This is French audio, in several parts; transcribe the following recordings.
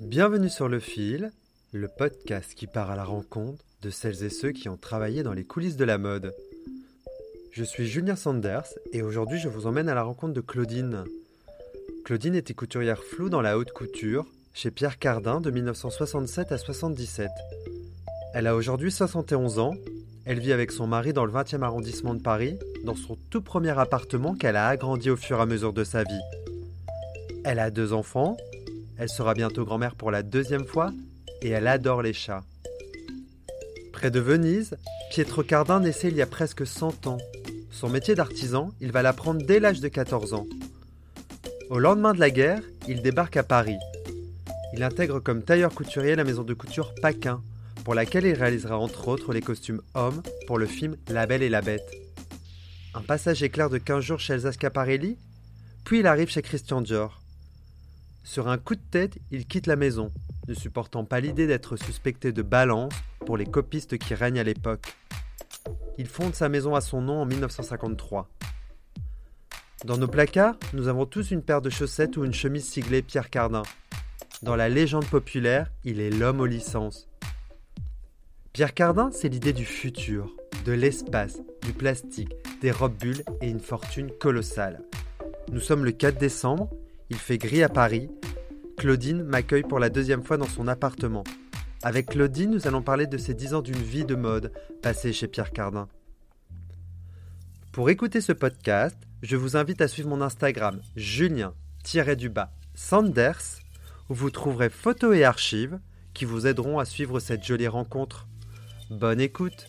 Bienvenue sur Le Fil, le podcast qui part à la rencontre de celles et ceux qui ont travaillé dans les coulisses de la mode. Je suis Julien Sanders et aujourd'hui je vous emmène à la rencontre de Claudine. Claudine était couturière floue dans la haute couture chez Pierre Cardin de 1967 à 77. Elle a aujourd'hui 71 ans, elle vit avec son mari dans le 20e arrondissement de Paris, dans son tout premier appartement qu'elle a agrandi au fur et à mesure de sa vie. Elle a deux enfants, elle sera bientôt grand-mère pour la deuxième fois et elle adore les chats. Près de Venise, Pietro Cardin naissait il y a presque 100 ans. Son métier d'artisan, il va l'apprendre dès l'âge de 14 ans. Au lendemain de la guerre, il débarque à Paris. Il intègre comme tailleur couturier la maison de couture Paquin, pour laquelle il réalisera entre autres les costumes hommes pour le film La Belle et la Bête. Un passage éclair de 15 jours chez Elsa Schiaparelli, puis il arrive chez Christian Dior. Sur un coup de tête, il quitte la maison, ne supportant pas l'idée d'être suspecté de balance pour les copistes qui règnent à l'époque. Il fonde sa maison à son nom en 1953. Dans nos placards, nous avons tous une paire de chaussettes ou une chemise siglée Pierre Cardin. Dans la légende populaire, il est l'homme aux licences. Pierre Cardin, c'est l'idée du futur, de l'espace, du plastique, des robes bulles et une fortune colossale. Nous sommes le 4 décembre il fait gris à Paris. Claudine m'accueille pour la deuxième fois dans son appartement. Avec Claudine, nous allons parler de ses dix ans d'une vie de mode passée chez Pierre Cardin. Pour écouter ce podcast, je vous invite à suivre mon Instagram julien-du-bas Sanders, où vous trouverez photos et archives qui vous aideront à suivre cette jolie rencontre. Bonne écoute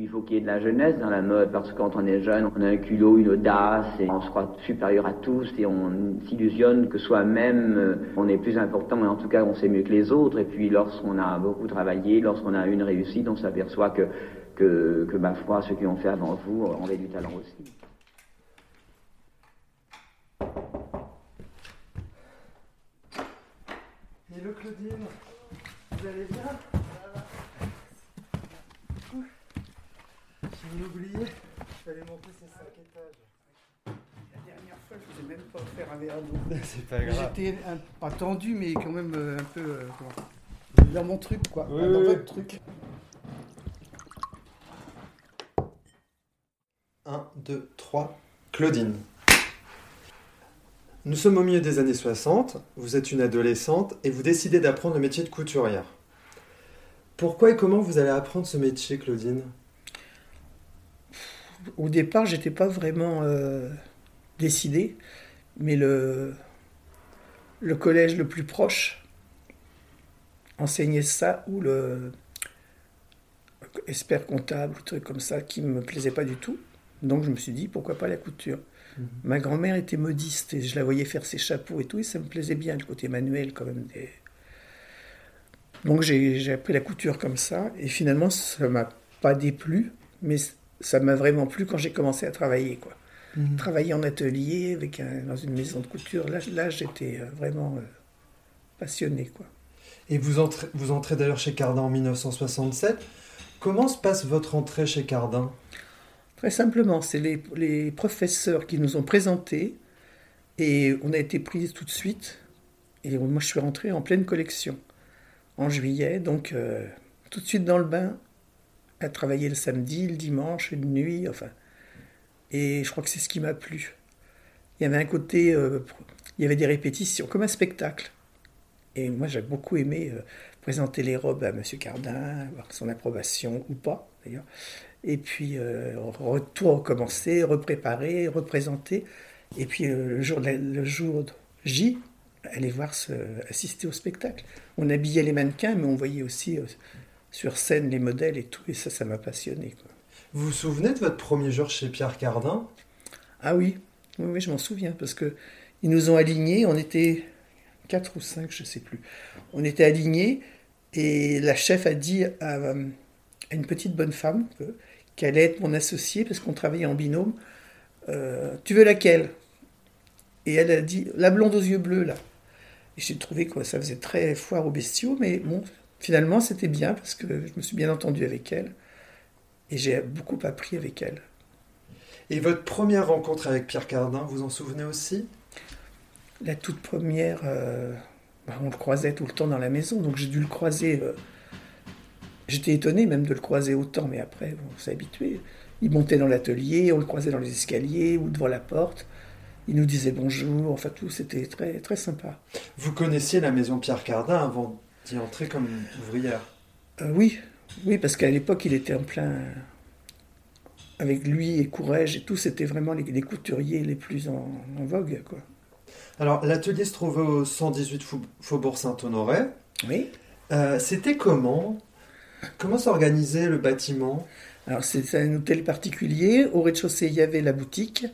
il faut qu'il y ait de la jeunesse dans la mode, parce que quand on est jeune, on a un culot, une audace, et on se croit supérieur à tous, et on s'illusionne que soi-même, euh, on est plus important, mais en tout cas, on sait mieux que les autres. Et puis, lorsqu'on a beaucoup travaillé, lorsqu'on a une réussite, on s'aperçoit que, que, ma foi, ceux qui ont fait avant vous ont du talent aussi. Hello Claudine, vous allez bien? Vous l'oubliez Il fallait monter ces 5 étages. La dernière fois, je ne faisais même pas faire un verre d'eau. C'est pas grave. J'étais pas tendu, mais quand même euh, un peu euh, dans mon truc, quoi. dans votre truc. 1, 2, 3. Claudine. Nous sommes au milieu des années 60, vous êtes une adolescente et vous décidez d'apprendre le métier de couturière. Pourquoi et comment vous allez apprendre ce métier, Claudine? Au départ, j'étais pas vraiment euh, décidé, mais le, le collège le plus proche enseignait ça ou le expert comptable ou truc comme ça qui me plaisait pas du tout. Donc je me suis dit pourquoi pas la couture. Mhm. Ma grand-mère était modiste et je la voyais faire ses chapeaux et tout et ça me plaisait bien le côté manuel quand même Donc j'ai appris la couture comme ça et finalement ça m'a pas déplu mais ça m'a vraiment plu quand j'ai commencé à travailler. Quoi. Mhm. Travailler en atelier, avec dans une maison de couture, là, là j'étais euh, vraiment euh, passionné. Quoi. Et vous entrez, vous entrez d'ailleurs chez Cardin en 1967. Comment se passe votre entrée chez Cardin? Très simplement, c'est les, les, professeurs qui nous ont présentés et on a été pris tout de suite. Et moi, je suis rentré en pleine collection en juillet, donc euh, tout de suite dans le bain, à travailler le samedi, le dimanche, une nuit, enfin. Et je crois que c'est ce qui m'a plu. Il y avait un côté, euh, il y avait des répétitions, comme un spectacle. Et moi, j'ai beaucoup aimé euh, présenter les robes à M. Cardin, avoir son approbation ou pas, d'ailleurs. Et puis, euh, tout recommencer, repréparer, représenter. Et puis, le jour, le jour J, aller voir, assister au spectacle. On habillait les mannequins, mais on voyait aussi sur scène les modèles et tout, et ça, ça m'a passionné. Vous vous souvenez de votre premier jour chez Pierre Cardin? Ah oui, oui, je m'en souviens, parce que ils nous ont alignés, on était quatre ou cinq, je ne sais plus. On était alignés, et la chef a dit à, une petite bonne femme qu'elle allait être mon associée, parce qu'on travaillait en binôme. Euh, tu veux laquelle? Et elle a dit la blonde aux yeux bleus, là. Et j'ai trouvé que ça faisait très foire aux bestiaux, mais bon, Finalement, c'était bien parce que je me suis bien entendu avec elle et j'ai beaucoup appris avec elle. Et votre première rencontre avec Pierre Cardin, vous en souvenez aussi? La toute première, euh, bah, on le croisait tout le temps dans la maison, donc j'ai dû le croiser. Euh, j'étais étonné même de le croiser autant, mais après, on s'est habitué. Il montait dans l'atelier, on le croisait dans les escaliers ou devant la porte. Il nous disait bonjour, enfin tout, c'était très, très sympa. Vous connaissiez la maison Pierre Cardin avant d'y entrer comme ouvrière euh, Oui, oui, parce qu'à l'époque, il était en plein. Avec lui et Courrèges et tout, c'était vraiment les, couturiers les plus en, vogue. Quoi. Alors, l'atelier se trouvait au 118 Faubourg Saint-Honoré. Oui. Euh, c'était comment? Comment s'organisait le bâtiment? Alors, c'est un hôtel particulier. Au rez-de-chaussée, il y avait la boutique.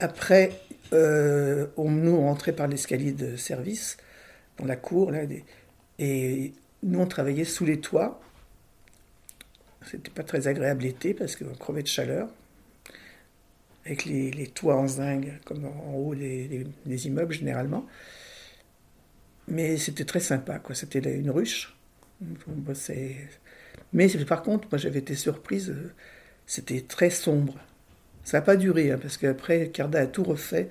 Après, euh, on, nous, on rentrait par l'escalier de service, dans la cour, là, et nous, on travaillait sous les toits. C'était pas très agréable l'été parce qu'on crevait de chaleur. Avec les, toits en zinc, comme en haut des, immeubles généralement. Mais c'était très sympa, quoi. C'était une ruche. Mais par contre, moi j'avais été surprise, euh, c'était très sombre. Ça n'a pas duré, hein, parce qu'après, Carda a tout refait.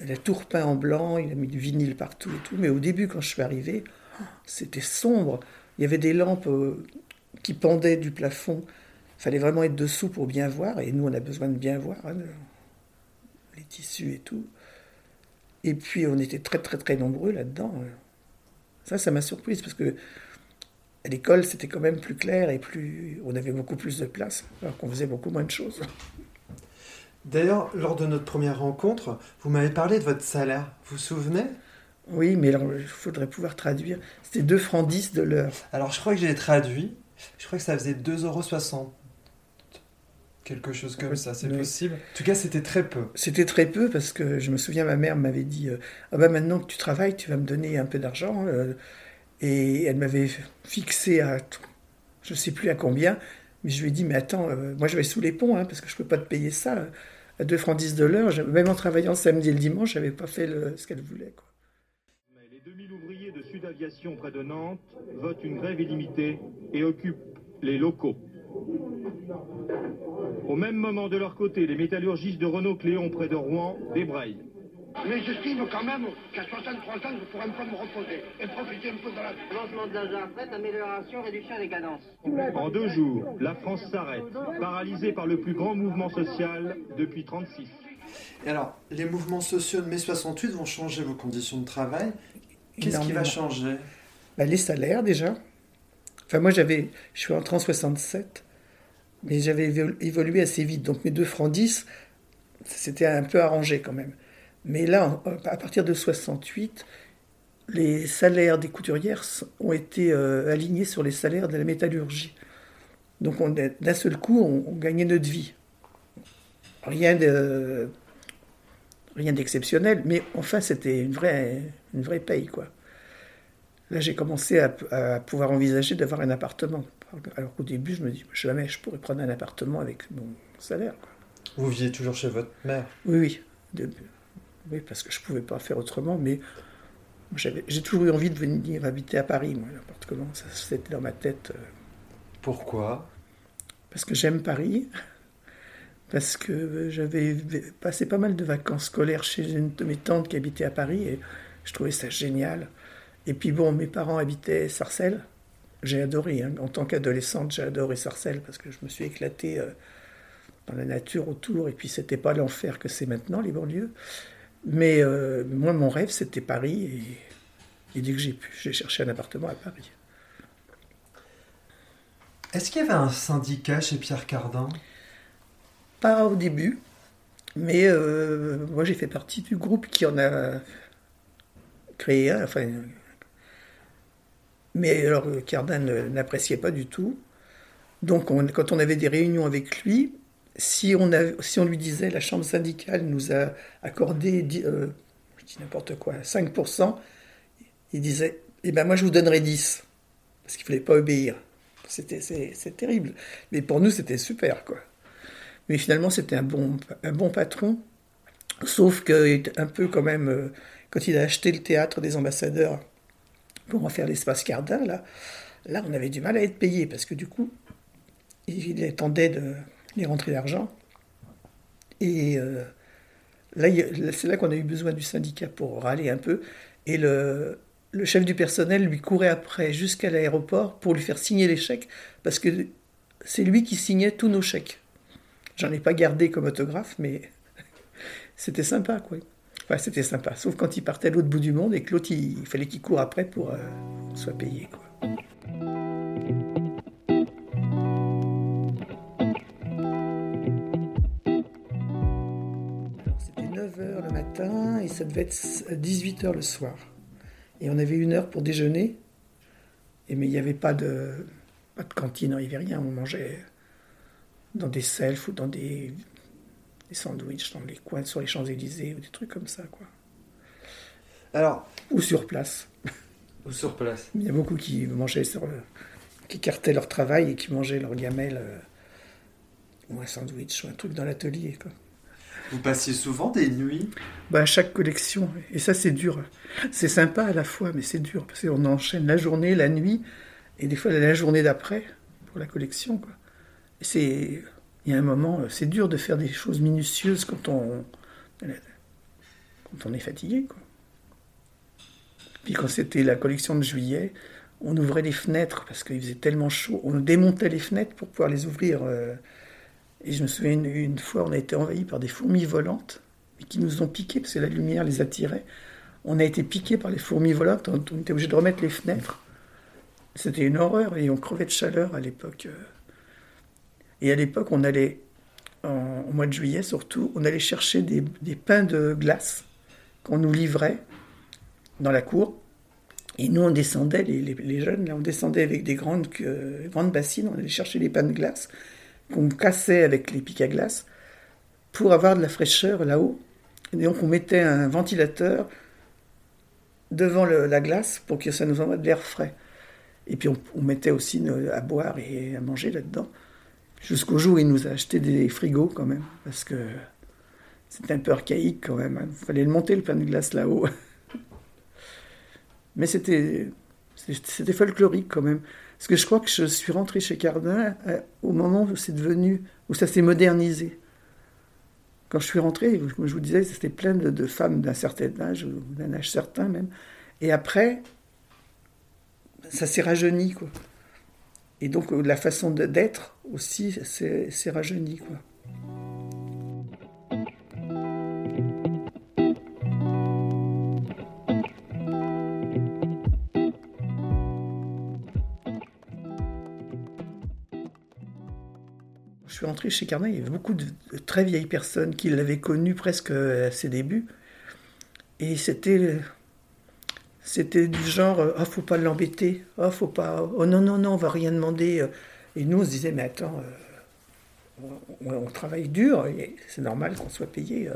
Elle a tout repeint en blanc, il a mis du vinyle partout et tout. Mais au début, quand je suis arrivé, c'était sombre. Il y avait des lampes euh, qui pendaient du plafond. Il fallait vraiment être dessous pour bien voir. Et nous, on a besoin de bien voir hein, les tissus et tout. Et puis, on était très, très, très nombreux là-dedans. Ça, ça m'a surprise parce que à l'école, c'était quand même plus clair et plus, on avait beaucoup plus de place, alors qu'on faisait beaucoup moins de choses. D'ailleurs, lors de notre première rencontre, vous m'avez parlé de votre salaire. Vous vous souvenez? Oui, mais il faudrait pouvoir traduire. C'était 2 francs 10 de l'heure. Alors, je crois que j'ai traduit. Je crois que ça faisait 2,60 euros. Quelque chose comme ça, c'est possible. En tout cas, c'était très peu. C'était très peu parce que je me souviens, ma mère m'avait dit euh, Ah bah maintenant que tu travailles, tu vas me donner un peu d'argent. Euh, et elle m'avait fixé à je ne sais plus à combien. Mais je lui ai dit Mais attends, euh, moi je vais sous les ponts hein, parce que je ne peux pas te payer ça à 2 francs 10 de l'heure. Même en travaillant samedi et le dimanche, je n'avais pas fait ce qu'elle voulait. Quoi. 2000 ouvriers de Sud Aviation près de Nantes votent une grève illimitée et occupent les locaux. Au même moment, de leur côté, les métallurgistes de Renault Cléon près de Rouen débraillent. Mais j'estime quand même qu'à 63 ans, je ne pourrais pas me reposer et profiter un peu de la... Lancement de la retraite, amélioration, réduction des cadences. En deux jours, la France s'arrête, paralysée par le plus grand mouvement social depuis 36. Et alors, les mouvements sociaux de mai 68 vont changer vos conditions de travail Qu'est-ce qui va changer? Bah, Les salaires déjà. Enfin, moi, j'avais, je suis entré en 67, mais j'avais évolué assez vite. Donc, mes 2 francs 10, c'était un peu arrangé quand même. Mais là, à partir de 68, les salaires des couturières ont été euh, alignés sur les salaires de la métallurgie. Donc, d'un seul coup, on, gagnait notre vie. Rien de rien d'exceptionnel, mais enfin, c'était une vraie, une vraie paye, quoi. Là, j'ai commencé à, pouvoir envisager d'avoir un appartement. Alors qu'au début, je me dis, jamais je pourrais prendre un appartement avec mon salaire. Vous viviez toujours chez votre mère? Oui, oui. oui, parce que je ne pouvais pas faire autrement, mais j'ai toujours eu envie de venir habiter à Paris, moi, n'importe comment. Ça, c'était dans ma tête. Euh. Pourquoi? Parce que j'aime Paris parce que j'avais passé pas mal de vacances scolaires chez une de mes tantes qui habitait à Paris et je trouvais ça génial. Et puis bon, mes parents habitaient Sarcelles. J'ai adoré, hein. en tant qu'adolescente, j'ai adoré Sarcelles parce que je me suis éclatée euh, dans la nature autour et puis c'était pas l'enfer que c'est maintenant, les banlieues. Mais euh, moi, mon rêve, c'était Paris et, et dès que j'ai pu, j'ai cherché un appartement à Paris. Est-ce qu'il y avait un syndicat chez Pierre Cardin? Au début, mais euh, moi j'ai fait partie du groupe qui en a créé un. Enfin, mais alors Cardin n'appréciait pas du tout. Donc quand on avait des réunions avec lui, si on, lui disait la chambre syndicale nous a accordé, euh, dis n'importe quoi, 5%, il disait, eh ben moi je vous donnerai 10, parce qu'il ne fallait pas obéir. C'était, c'est terrible. Mais pour nous, c'était super, quoi. Mais finalement, c'était un bon, un bon patron. Sauf que, un peu quand même, euh, quand il a acheté le théâtre des ambassadeurs pour en faire l'espace Cardin, là, là, on avait du mal à être payé parce que du coup, il attendait de, les rentrées d'argent. Et euh, là, c'est là qu'on a eu besoin du syndicat pour râler un peu. Et le, le chef du personnel lui courait après jusqu'à l'aéroport pour lui faire signer les chèques, parce que c'est lui qui signait tous nos chèques. J'en ai pas gardé comme autographe, mais c'était sympa, quoi. Enfin, c'était sympa, sauf quand il partait à l'autre bout du monde et que l'autre, il, fallait qu'il court après pour euh, soit payé, quoi. C'était 9h le matin et ça devait être 18h le soir. Et on avait une heure pour déjeuner, et, mais il n'y avait pas de, pas de cantine, il n'y avait rien, on mangeait dans des selfs ou dans des, des sandwichs dans les coins sur les Champs-Élysées ou des trucs comme ça, quoi. Alors, Ou sur place. ou sur place. Il y a beaucoup qui mangeaient sur le- qui cartaient leur travail et qui mangeaient leur gamelle euh, ou un sandwich ou un truc dans l'atelier, quoi. Vous passiez souvent des nuits? Bah, à chaque collection, et ça c'est dur. C'est sympa à la fois, mais c'est dur parce qu'on enchaîne la journée, la nuit, et des fois la journée d'après pour la collection. Quoi. C'est, il y a un moment, euh, c'est dur de faire des choses minutieuses quand on, quand on est fatigué. Puis quand c'était la collection de juillet, on ouvrait les fenêtres parce qu'il faisait tellement chaud. On démontait les fenêtres pour pouvoir les ouvrir. euh, et je me souviens une, une fois, on a été envahi par des fourmis volantes et qui nous ont piqué parce que la lumière les attirait. On a été piqué par les fourmis volantes, on, on était obligé de remettre les fenêtres. C'était une horreur et on crevait de chaleur à l'époque. Euh. Et à l'époque, on allait, en- au mois de juillet surtout, on allait chercher des, pains de glace qu'on nous livrait dans la cour. Et nous, on descendait, les, jeunes, on descendait avec des grandes, euh, grandes bassines, on allait chercher les pains de glace qu'on cassait avec les pics à glace pour avoir de la fraîcheur là-haut. Et donc on mettait un ventilateur devant la glace pour que ça nous envoie de l'air frais. Et puis on, mettait aussi nos- à boire et à manger là-dedans. Jusqu'au jour où il nous a acheté des frigos quand même, parce que c'était un peu archaïque quand même. hein. Il fallait le monter le pain de glace là-haut. Mais c'était c'était folklorique quand même. Parce que je crois que je suis rentré chez Cardin euh, au moment où c'est devenu, où ça s'est modernisé. Quand je suis rentré, je vous disais, c'était plein de, de femmes d'un certain âge, d'un âge certain même. Et après, ça s'est rajeuni, quoi. Et donc euh, la façon d'être aussi s'est rajeunie, quoi. Je suis rentré chez Cardin, il y avait beaucoup de très vieilles personnes qui l'avaient connu presque à ses débuts. Et c'était c'était du genre ah faut pas l'embêter, ah faut pas oh non non non, on va rien demander. Et nous on se disait mais attends euh, on, travaille dur, c'est normal qu'on soit payé. euh.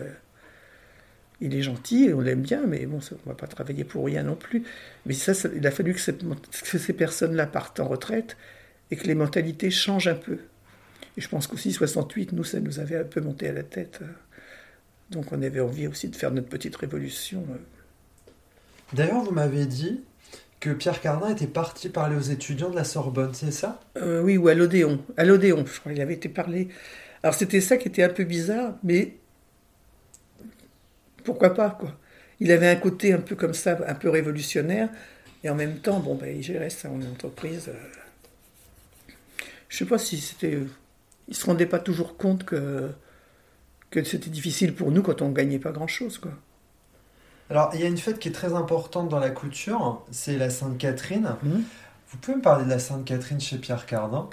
Il est gentil, on l'aime bien, mais bon, on va pas travailler pour rien non plus. Mais ça, il a fallu que, que ces personnes-là partent en retraite et que les mentalités changent un peu. Et je pense qu'aussi 68, nous, ça nous avait un peu monté à la tête. euh. Donc on avait envie aussi de faire notre petite révolution. D'ailleurs, vous m'avez dit que Pierre Cardin était parti parler aux étudiants de la Sorbonne, c'est ça? Euh, oui, ou à l'Odéon. À l'Odéon, je crois, il avait été parlé. Alors c'était ça qui était un peu bizarre, mais pourquoi pas, quoi? Il avait un côté un peu comme ça, un peu révolutionnaire, et en même temps, bon, ben, il gérait ça en entreprise. euh. Je sais pas si c'était... Il se rendait pas toujours compte que, que c'était difficile pour nous quand on gagnait pas grand-chose, quoi. Alors, il y a une fête qui est très importante dans la couture, c'est la Sainte-Catherine. Mhm. Vous pouvez me parler de la Sainte-Catherine chez Pierre Cardin?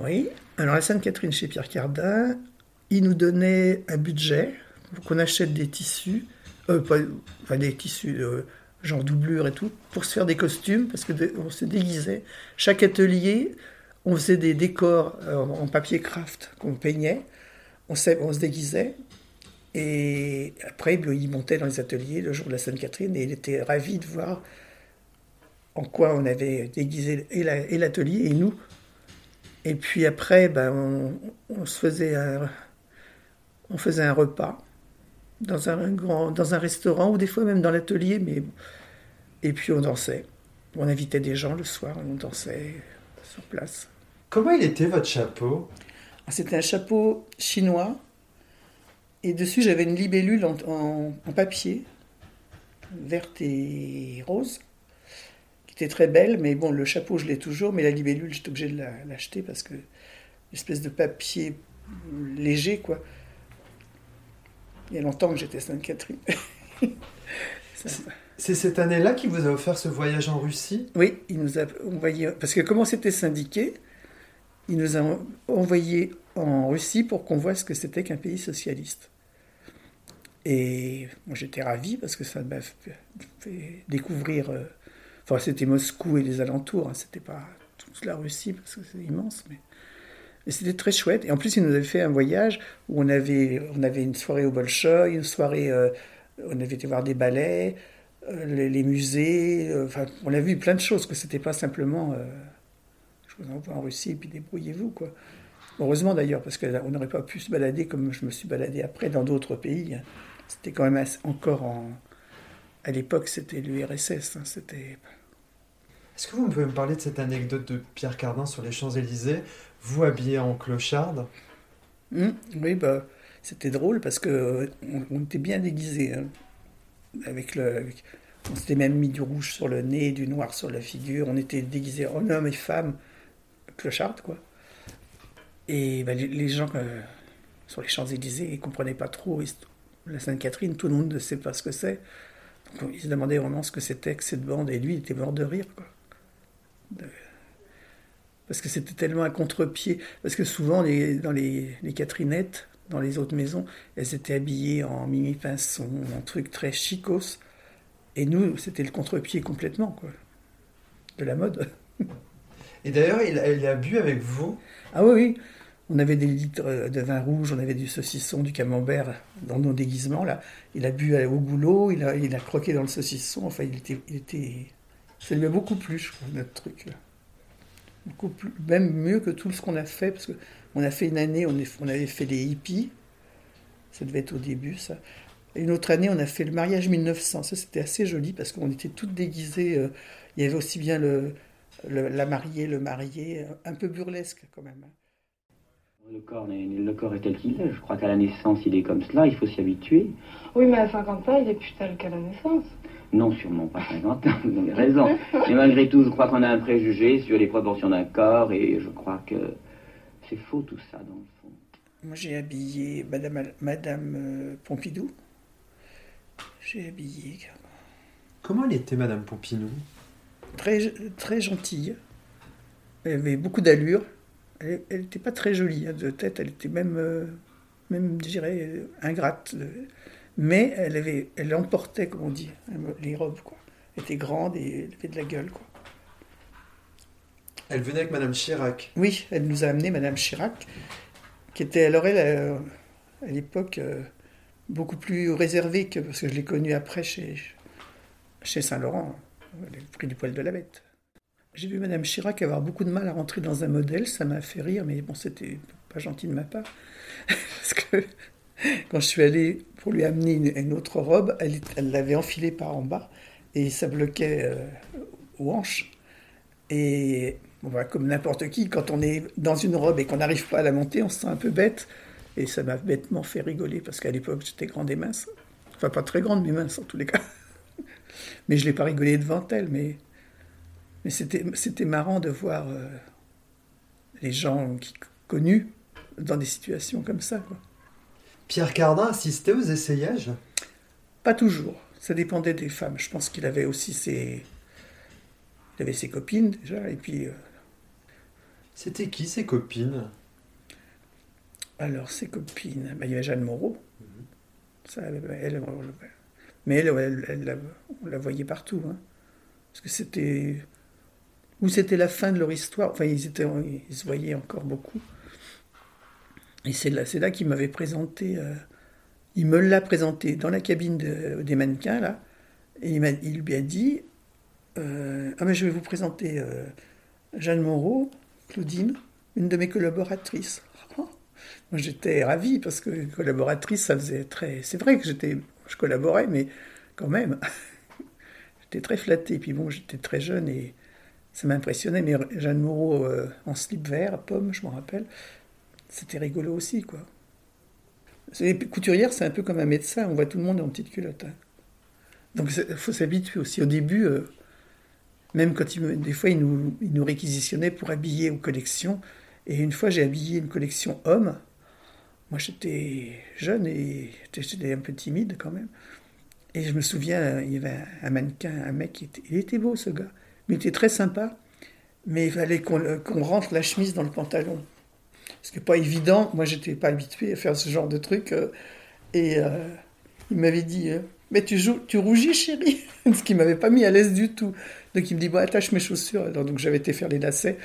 Oui. Alors, la Sainte-Catherine chez Pierre Cardin, il nous donnait un budget pour qu'on achète des tissus, euh, pas, enfin des tissus, euh, genre doublure et tout, pour se faire des costumes, parce qu'on se déguisait. Chaque atelier, on faisait des décors euh, en papier craft qu'on peignait, on, se- on se déguisait. Et après, il montait dans les ateliers le jour de la Sainte-Catherine et il était ravi de voir en quoi on avait déguisé et la- et l'atelier et nous. Et puis après, ben, on, on se faisait un, on faisait un repas dans un, grand, dans un restaurant ou des fois même dans l'atelier, mais et puis on dansait. On invitait des gens le soir, on dansait sur place. Comment il était votre chapeau? Ah, C'était un chapeau chinois et dessus j'avais une libellule en, en- en papier, verte et rose. était très belle, mais bon, le chapeau, je l'ai toujours, mais la libellule, j'étais obligé de l'acheter parce que espèce de papier léger, quoi. Il y a longtemps que j'étais Sainte-Catherine. C'est cette année-là qu'il vous a offert ce voyage en Russie? Oui, il nous a envoyé. Parce que comment c'était syndiqué, il nous a envoyé en Russie pour qu'on voit ce que c'était qu'un pays socialiste. Et moi j'étais ravi parce que ça m'a fait découvrir. Euh, enfin, c'était Moscou et les alentours, hein, c'était pas toute la Russie parce que c'est immense, mais. c'était très chouette. Et en plus, il nous avait fait un voyage où on avait, on avait une soirée au Bolshoi, une soirée, euh, on avait été voir des ballets, euh, les, musées. enfin, on a vu plein de choses, que c'était pas simplement je vous envoie en Russie et puis débrouillez-vous, quoi. Heureusement d'ailleurs, parce qu'on n'aurait pas pu se balader comme je me suis baladé après dans d'autres pays. C'était quand même encore en. À l'époque, c'était l'URSS. Hein, c'était. Est-ce que vous pouvez me parler de cette anecdote de Pierre Cardin sur les Champs-Élysées, vous habillé en clocharde hum, Oui, bah, c'était drôle parce que on, était bien déguisés. Hein, avec le, on s'était même mis du rouge sur le nez, du noir sur la figure. On était déguisés en hommes et femmes, clocharde, quoi. Et bah, les, gens euh, sur les Champs-Élysées, ils comprenaient pas trop la Sainte-Catherine, tout le monde ne sait pas ce que c'est. Donc ils se demandaient vraiment ce que c'était que cette bande, et lui, il était mort de rire. Quoi. Parce que c'était tellement un contre-pied. Parce que souvent, les, dans les, les Catherinettes, dans les autres maisons, elles étaient habillées en mimi pinson, en truc très chicos. Et nous, c'était le contre-pied complètement, quoi. De la mode. Et d'ailleurs, il, il, a bu avec vous? Ah oui, oui. On avait des litres de vin rouge, on avait du saucisson, du camembert dans nos déguisements. Là. Il a bu au boulot, il a, croqué dans le saucisson. Enfin, il était, il. Ça lui a beaucoup plu, je crois, notre truc. Beaucoup plus, même mieux que tout ce qu'on a fait, parce qu'on a fait une année, on, avait fait les hippies. Ça devait être au début, ça. Une autre année, on a fait le mariage 1900. Ça, c'était assez joli parce qu'on était toutes déguisées. Euh, il y avait aussi bien la mariée, le marié, euh, un peu burlesque quand même. Le corps, le corps est tel qu'il est. Je crois qu'à la naissance, il est comme cela. Il faut s'y habituer. Oui, mais à 50 ans, il est plus tel qu'à la naissance. Non, sûrement pas 50 ans. Vous avez raison. mais malgré tout, je crois qu'on a un préjugé sur les proportions d'un corps et je crois que c'est faux tout ça, dans le fond. Moi, j'ai habillé Madame, Madame euh, Pompidou. J'ai habillé. Comment elle était, Madame Pompidou? Très, très gentille. Elle avait beaucoup d'allure. Elle n'était pas très jolie hein, de tête, elle était même, euh, même je dirais, ingrate. Mais elle, avait, elle emportait, comme on dit, les robes. Quoi. Elle était grande et elle avait de la gueule. Quoi. Elle venait avec Madame Chirac. Oui, elle nous a amené Madame Chirac, qui était alors elle, euh, à l'époque euh, beaucoup plus réservée que parce que je l'ai connue après chez, chez Saint-Laurent le prix du poil de la bête. J'ai vu Madame Chirac avoir beaucoup de mal à rentrer dans un modèle, ça m'a fait rire, mais bon, c'était pas gentil de ma part. Parce que quand je suis allé pour lui amener une, autre robe, elle l'avait enfilée par en bas et ça bloquait euh, aux hanches. Et bon, bah, comme n'importe qui, quand on est dans une robe et qu'on n'arrive pas à la monter, on se sent un peu bête. Et ça m'a bêtement fait rigoler parce qu'à l'époque, j'étais grande et mince. Enfin, pas très grande, mais mince en tous les cas. Mais je ne l'ai pas rigolé devant elle, mais, mais c'était marrant de voir euh, les gens qui, connus dans des situations comme ça. Pierre Cardin assistait aux essayages? Pas toujours. Ça dépendait des femmes. Je pense qu'il avait aussi ses, il avait ses copines déjà, et puis. Euh, C'était qui ses copines? Alors ses copines, bah, il y avait Jeanne Moreau. Mhm. Ça, elle, mais elle, on la voyait partout. Hein. Parce que c'était. Ou c'était la fin de leur histoire. Enfin, ils, étaient, ils se voyaient encore beaucoup. Et c'est là, c'est là qu'il m'avait présenté. Euh, il me l'a présenté dans la cabine des mannequins, là. Et il, il lui a dit euh, Ah, mais je vais vous présenter euh, Jeanne Moreau, Claudine, une de mes collaboratrices. Moi, j'étais ravi parce que collaboratrice, ça faisait très. C'est vrai que j'étais je collaborais, mais quand même, j'étais très flatté. Puis bon, j'étais très jeune et ça m'impressionnait. Mais Jeanne Moreau euh, en slip vert, pomme, je m'en rappelle, c'était rigolo aussi, quoi. Les couturières, c'est un peu comme un médecin, on voit tout le monde en petite culotte. Hein. Donc il faut s'habituer aussi. Au début, euh, Même quand il des fois, il nous, il nous réquisitionnait pour habiller aux collections. Et une fois, j'ai habillé une collection homme. Moi, j'étais jeune et j'étais un peu timide quand même. Et je me souviens, il y avait un mannequin, un mec, il était beau ce gars, mais il était très sympa. Mais il fallait qu'on rentre la chemise dans le pantalon. Ce qui n'est pas évident. Moi, j'étais pas habitué à faire ce genre de truc. euh, et euh, il m'avait dit euh, Mais tu, joues, tu rougis, chérie Ce qui m'avait pas mis à l'aise du tout. Donc il me dit Bon, attache mes chaussures. Alors, donc j'avais été faire les lacets.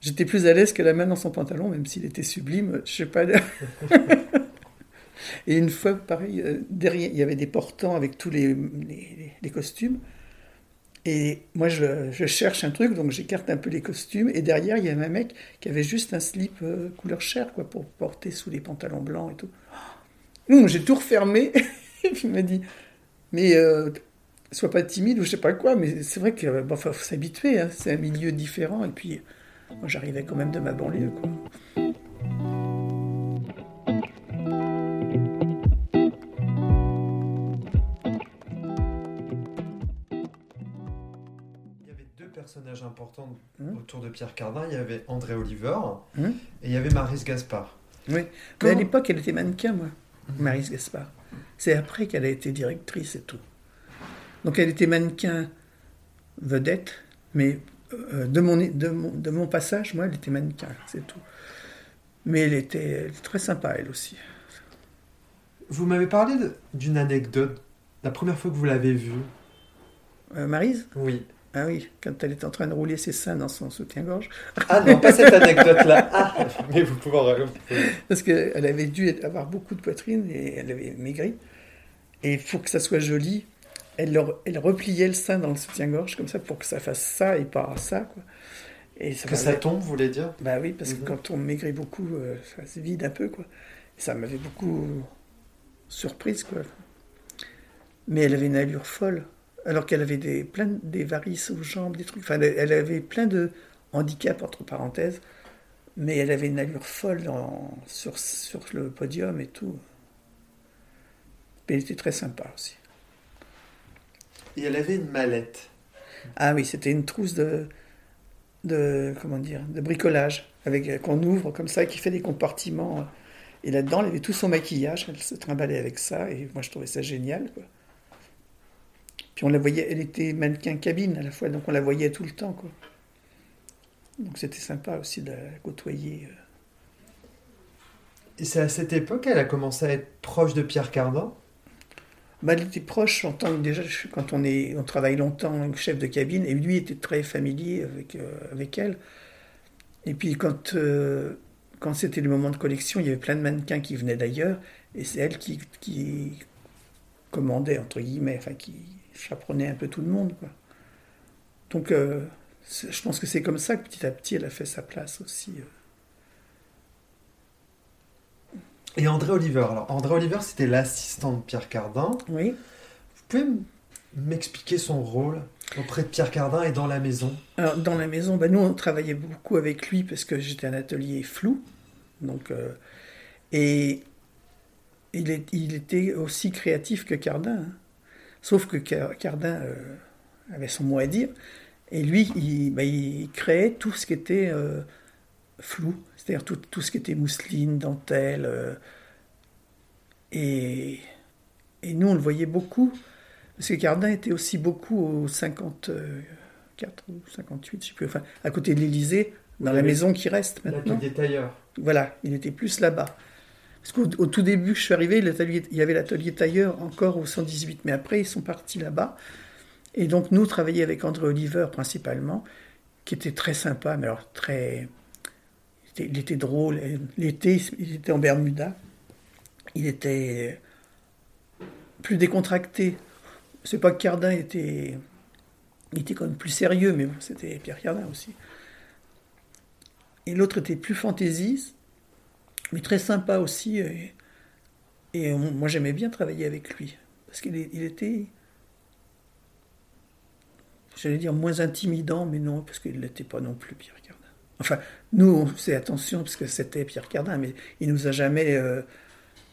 J'étais plus à l'aise que la main dans son pantalon, même s'il était sublime. Je sais pas. et une fois, pareil, derrière, il y avait des portants avec tous les costumes. Et moi, je, cherche un truc, donc j'écarte un peu les costumes. Et derrière, il y avait un mec qui avait juste un slip euh, couleur chair, quoi, pour porter sous les pantalons blancs et tout. Hum, J'ai tout refermé. et puis il m'a dit, mais euh, sois pas timide ou je sais pas quoi. Mais c'est vrai qu'il bon, faut, s'habituer. hein, c'est un milieu différent. Et puis, moi, j'arrivais quand même de ma banlieue. Personnages importants Hum. autour de Pierre Cardin. Il y avait André Oliver Hum. et il y avait Maris Gaspard. Oui. Mais à l'époque, elle était mannequin, moi, Marise Gaspard. C'est après qu'elle a été directrice et tout. Donc elle était mannequin vedette, mais euh, de, mon, de, mon, de mon passage, moi, elle était mannequin, c'est tout. Mais elle était, elle était très sympa, elle aussi. Vous m'avez parlé d'une anecdote. La première fois que vous l'avez vue. Euh, Maryse? Oui. Ah oui, quand elle est en train de rouler ses seins dans son soutien-gorge. Ah non, pas cette anecdote-là. Ah, mais vous pouvez. en- Parce qu'elle avait dû avoir beaucoup de poitrine et elle avait maigri. Et pour que ça soit joli, elle, leur- elle repliait le sein dans le soutien-gorge comme ça pour que ça fasse ça et pas ça. Quoi. Et ça Que ça tombe, vous voulez dire? Bah oui, parce Mhm. que quand on maigrit beaucoup, euh, ça se vide un peu. Quoi. Et ça m'avait beaucoup surprise. Quoi. Mais elle avait une allure folle. Alors qu'elle avait des, plein de- des varices aux jambes, des trucs. Enfin, elle, avait plein de handicaps, entre parenthèses. Mais elle avait une allure folle dans- sur, sur le podium et tout. Mais elle était très sympa aussi. Et elle avait une mallette. Ah oui, c'était une trousse de, de comment dire, de bricolage avec qu'on ouvre comme ça, qui fait des compartiments. Et là-dedans, elle avait tout son maquillage. Elle se trimballait avec ça, et moi, je trouvais ça génial. Quoi. Puis on la voyait, elle était mannequin cabine à la fois, donc on la voyait tout le temps, quoi. Donc c'était sympa aussi de la côtoyer. euh. Et c'est à cette époque qu'elle a commencé à être proche de Pierre Cardin? Bah, elle était proche en tant que déjà quand on est on travaille longtemps chef de cabine et lui était très familier avec euh, avec elle. Et puis quand euh, quand c'était le moment de collection, il y avait plein de mannequins qui venaient d'ailleurs et c'est elle qui, qui commandait entre guillemets, enfin qui chaperonnait un peu tout le monde quoi. Donc euh, je pense que c'est comme ça que petit à petit elle a fait sa place aussi. euh. Et André Oliver. Alors, André Oliver, c'était l'assistant de Pierre Cardin. Oui. Vous pouvez m'expliquer son rôle auprès de Pierre Cardin et dans la maison? Alors, dans la maison, ben, nous, on travaillait beaucoup avec lui parce que j'étais un atelier flou. Donc, euh, et il, est- il était aussi créatif que Cardin. hein. Sauf que Car- Cardin euh, avait son mot à dire. Et lui, il, ben, il créait tout ce qui était euh, flou. C'est-à-dire tout, tout ce qui était mousseline, dentelle. euh, et, et nous, on le voyait beaucoup. Parce que Cardin était aussi beaucoup au 54 ou 58, je sais plus, enfin, à côté de l'Élysée, dans Oui, la oui. maison qui reste maintenant. L'atelier tailleur. Voilà, il était plus là-bas. Parce qu'au au tout début je suis arrivé, il y avait l'atelier tailleur encore au 118, mais après ils sont partis là-bas. Et donc nous travaillions avec André Oliver principalement, qui était très sympa, mais alors très... Il était, drôle. L'été, il était en Bermuda. Il était plus décontracté. C'est pas que Cardin était... Il était quand même plus sérieux, mais bon, c'était Pierre Cardin aussi. Et l'autre était plus fantaisiste, mais très sympa aussi. Et, et moi, j'aimais bien travailler avec lui. Parce qu'il était, j'allais dire, moins intimidant, mais non, parce qu'il ne l'était pas non plus, Pierre Cardin. Enfin, nous, on faisait attention, parce que c'était Pierre Cardin, mais il nous a jamais euh,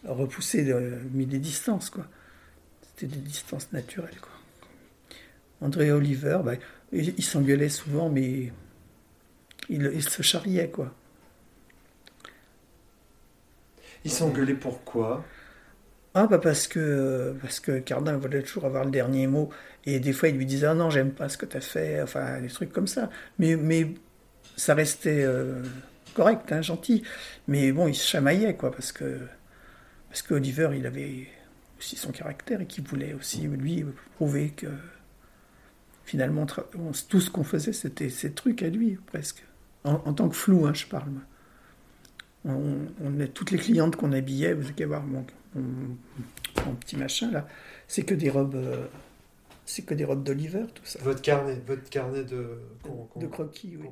repoussé, mis des distances, quoi. C'était des distances naturelles, quoi. André Oliver, bah, il s'engueulait souvent, mais il se charriait, quoi. Ils s'engueulaient pourquoi Ah, bah parce que, parce que Cardin voulait toujours avoir le dernier mot. Et des fois, il lui disait Ah non, j'aime pas ce que tu as fait. Enfin, des trucs comme ça. Mais, mais ça restait euh, correct, hein, gentil. Mais bon, il se chamaillait, quoi, parce que, parce que Oliver, il avait aussi son caractère et qu'il voulait aussi, lui, prouver que finalement, tout ce qu'on faisait, c'était ses trucs à lui, presque. En, en tant que flou, hein, je parle. On, on a toutes les clientes qu'on habillait, vous allez voir mon, mon- mon petit machin là, c'est que des robes, euh, c'est que des robes d'Oliver, tout ça. Votre carnet, votre carnet de, De croquis, oui.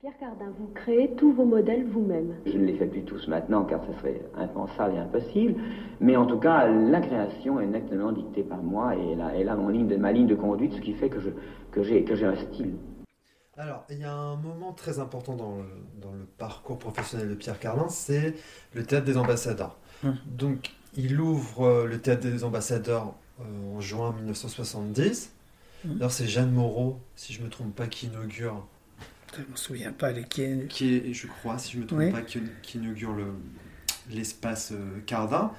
Pierre Cardin, vous créez tous vos modèles vous-même. Je ne les fais plus tous maintenant car ce serait impensable et impossible. Mais en tout cas, la création est nettement dictée par moi et là, et là mon ligne de, ma ligne de conduite, ce qui fait que je- que j'ai que j'ai un style. Alors, il y a un moment très important dans le, dans le parcours professionnel de Pierre Cardin, c'est le théâtre des ambassadeurs. Hum. Donc, il ouvre euh, le théâtre des ambassadeurs euh, en juin 1970. Hum. D'ailleurs, c'est Jeanne Moreau, si je ne me trompe pas, qui inaugure, Je me souviens pas lesquels. qui est, je crois, si je ne me trompe Oui. pas, qui, qui inaugure le- l'espace euh, Cardin.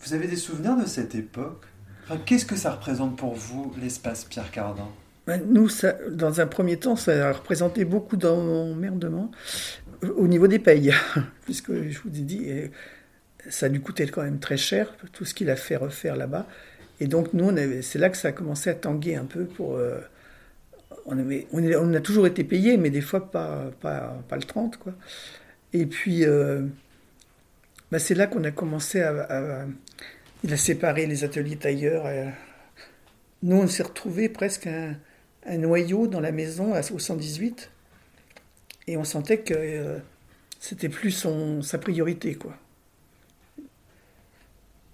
Vous avez des souvenirs de cette époque? Enfin, Qu'est-ce que ça représente pour vous, l'espace Pierre Cardin? Ben, Nous, dans un premier temps, ça a représenté beaucoup d'emmerdement euh, au niveau des payes, puisque je vous ai dit, euh, ça lui coûtait quand même très cher, tout ce qu'il a fait refaire là-bas. Et donc, nous, c'est là que ça a commencé à tanguer un peu pour. euh, on, avait, on, on a toujours été payé, mais des fois pas, pas, pas le 30, quoi. Et puis, ben, c'est là qu'on a commencé à, Il a séparé les ateliers tailleurs. nous, on s'est retrouvés presque un noyau dans la maison au 118 et on sentait que euh, c'était plus son, sa priorité quoi.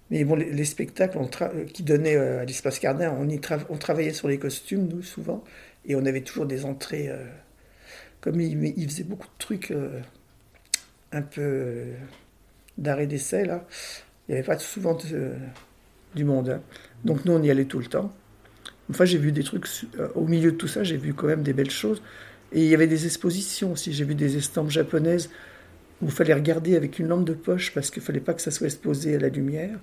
Mais bon, les, les spectacles euh, qui donnaient euh, à l'espace Cardin, on, y travaillait sur les costumes nous souvent et on avait toujours des entrées. comme il, faisait beaucoup de trucs un peu d'arrêt d'essai là, il n'y avait pas souvent du monde. hein. Donc nous on y allait tout le temps. Enfin, j'ai vu des trucs euh, au milieu de tout ça, j'ai vu quand même des belles choses. Et il y avait des expositions aussi. J'ai vu des estampes japonaises où il fallait regarder avec une lampe de poche parce qu'il fallait pas que ça soit exposé à la lumière.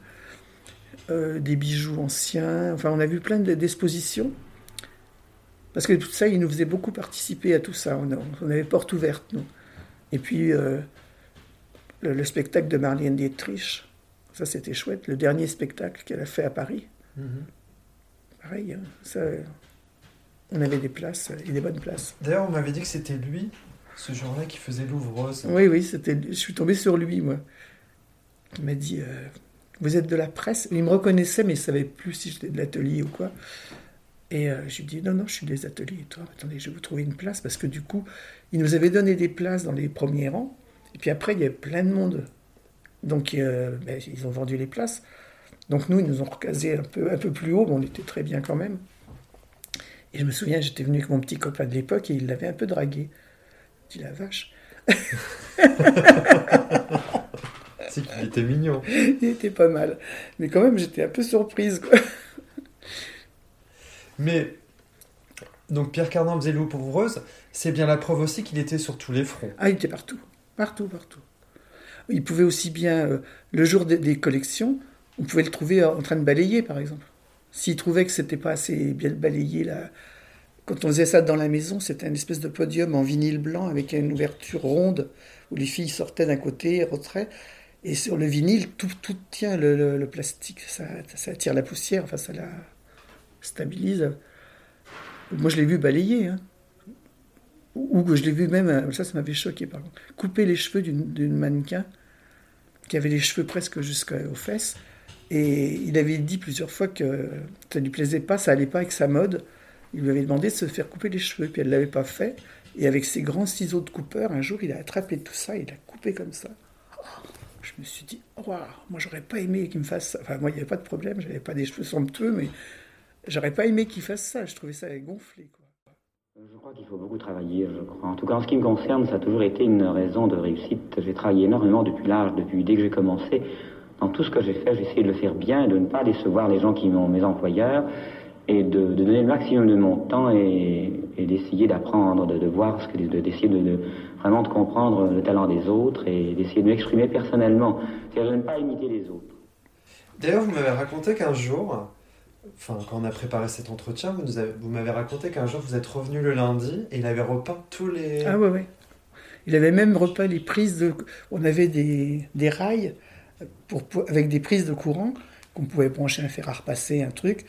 Euh, des bijoux anciens. Enfin, on a vu plein de- d'expositions. Parce que tout ça, il nous faisait beaucoup participer à tout ça. On, avait porte ouverte, nous. Et puis, euh, le, le spectacle de Marlène Dietrich, ça c'était chouette. Le dernier spectacle qu'elle a fait à Paris. Pareil, hein, ça, on avait des places, et des bonnes places. D'ailleurs, on m'avait dit que c'était lui, ce jour-là, qui faisait l'ouvreuse. Oui, oui, c'était, je suis tombé sur lui, moi. Il m'a dit, euh, vous êtes de la presse Il me reconnaissait, mais il savait plus si j'étais de l'atelier ou quoi. Et euh, je lui dis, non, non, je suis des ateliers. Et toi, attendez, je vais vous trouver une place, parce que du coup, il nous avait donné des places dans les premiers rangs, et puis après, il y avait plein de monde. Donc, euh, ben, ils ont vendu les places. Donc nous, ils nous ont recasé un peu, un peu plus haut, mais on était très bien quand même. Et je me souviens, j'étais venu avec mon petit copain de l'époque et il l'avait un peu dragué. Dis la vache. C'est qu'il était mignon. il était pas mal. Mais quand même, j'étais un peu surprise. Quoi. Mais, donc Pierre Cardin faisait l'ouvreuse, c'est bien la preuve aussi qu'il était sur tous les fronts. Ah, il était partout. Partout, partout. Il pouvait aussi bien, euh, le jour des, des collections, on pouvait le trouver en train de balayer, par exemple. S'il trouvait que c'était pas assez bien balayé, là, quand on faisait ça dans la maison, c'était une espèce de podium en vinyle blanc avec une ouverture ronde où les filles sortaient d'un côté, rentraient. Et sur le vinyle, tout, tout tient, le, plastique, ça, ça attire la poussière, enfin ça la stabilise. Moi, je l'ai vu balayer. Hein. Ou ou je l'ai vu même, euh, ça, ça m'avait choqué par contre, couper les cheveux d'une mannequin qui avait les cheveux presque jusqu'aux fesses. Et il avait dit plusieurs fois que ça lui plaisait pas, ça allait pas avec sa mode. Il lui avait demandé de se faire couper les cheveux, puis elle l'avait pas fait. Et avec ses grands ciseaux de coupeur, un jour, il a attrapé tout ça, il a coupé comme ça. Je me suis dit, waouh, moi j'aurais pas aimé qu'il me fasse ça. Enfin, moi, il n'y avait pas de problème, j'avais pas des cheveux somptueux, mais j'aurais pas aimé qu'il fasse ça. Je trouvais ça gonflé. Quoi. Je crois qu'il faut beaucoup travailler, je crois. En tout cas, en ce qui me concerne, ça a toujours été une raison de réussite. J'ai travaillé énormément depuis l'âge, depuis dès que j'ai commencé. Dans tout ce que j'ai fait, j'ai essayé de le faire bien et de ne pas décevoir les gens qui sont mes employeurs. et de, de donner le maximum de mon temps et, et d'essayer d'apprendre, de, de, voir ce que, d'essayer de, de, vraiment de comprendre le talent des autres et d'essayer de m'exprimer personnellement. C'est-à-dire, je n'aime pas imiter les autres. D'ailleurs, vous m'avez raconté qu'un jour, enfin, quand on a préparé cet entretien, vous, nous avez, vous m'avez raconté qu'un jour vous êtes revenu le lundi et il avait repeint tous les. Ah ouais, ouais. Il avait même repeint les prises de. On avait des, des rails avec des prises de courant qu'on pouvait brancher un fer à repasser, un truc.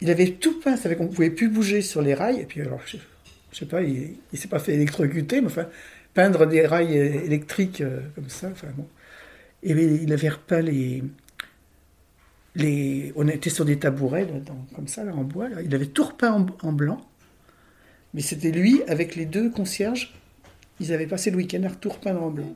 Il avait tout peint, ça fait qu'on pouvait plus bouger sur les rails. Et puis, alors, je, je sais pas, il, il s'est pas fait électrocuter, mais enfin, peindre des rails électriques euh, comme ça. Et il avait repeint les. Les, on était sur des tabourets, comme ça, là, en bois. Il avait tout repeint en, en blanc. Mais c'était lui, avec les deux concierges, ils avaient passé le week-end à tout repeindre en blanc.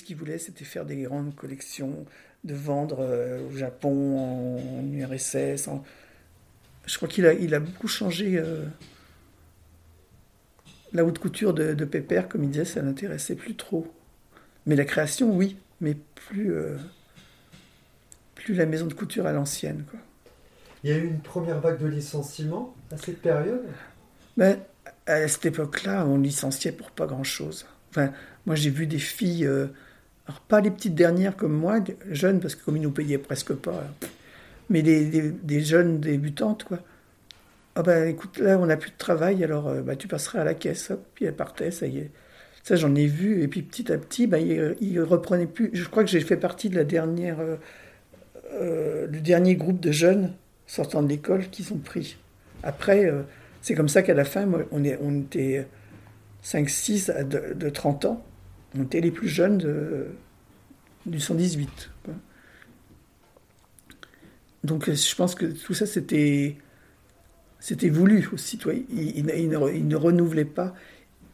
Ce qu'il voulait, c'était faire des grandes collections, de vendre euh, au Japon, en, en URSS. En... Je crois qu'il a, il a beaucoup changé. Euh... La haute couture de, de Pépère, comme il disait, ça n'intéressait plus trop. Mais la création, oui, mais plus, euh... plus la maison de couture à l'ancienne. Quoi. Il y a eu une première vague de licenciements à cette période? Ben, à cette époque-là, on licenciait pour pas grand-chose. Enfin, moi, j'ai vu des filles, pas les petites dernières comme moi, jeunes, parce que comme ils nous payaient presque pas, mais des, jeunes débutantes, quoi. Ah ben, écoute, là, on n'a plus de travail, alors euh, bah, tu passeras à la caisse. Puis elle partait, ça y est. Ça, j'en ai vu. Et puis petit à petit, bah, il, il reprenait plus. Je crois que j'ai fait partie de la dernière, euh, euh, du dernier groupe de jeunes sortant de l'école qu'ils ont pris. Après, euh, c'est comme ça qu'à la fin, on était 5-6 de, de, 30 ans. On était les plus jeunes de, du 118. Quoi. Donc je pense que tout ça, c'était, c'était voulu aussi. Toi. Il, il, il, ne, il, ne, renouvelait pas.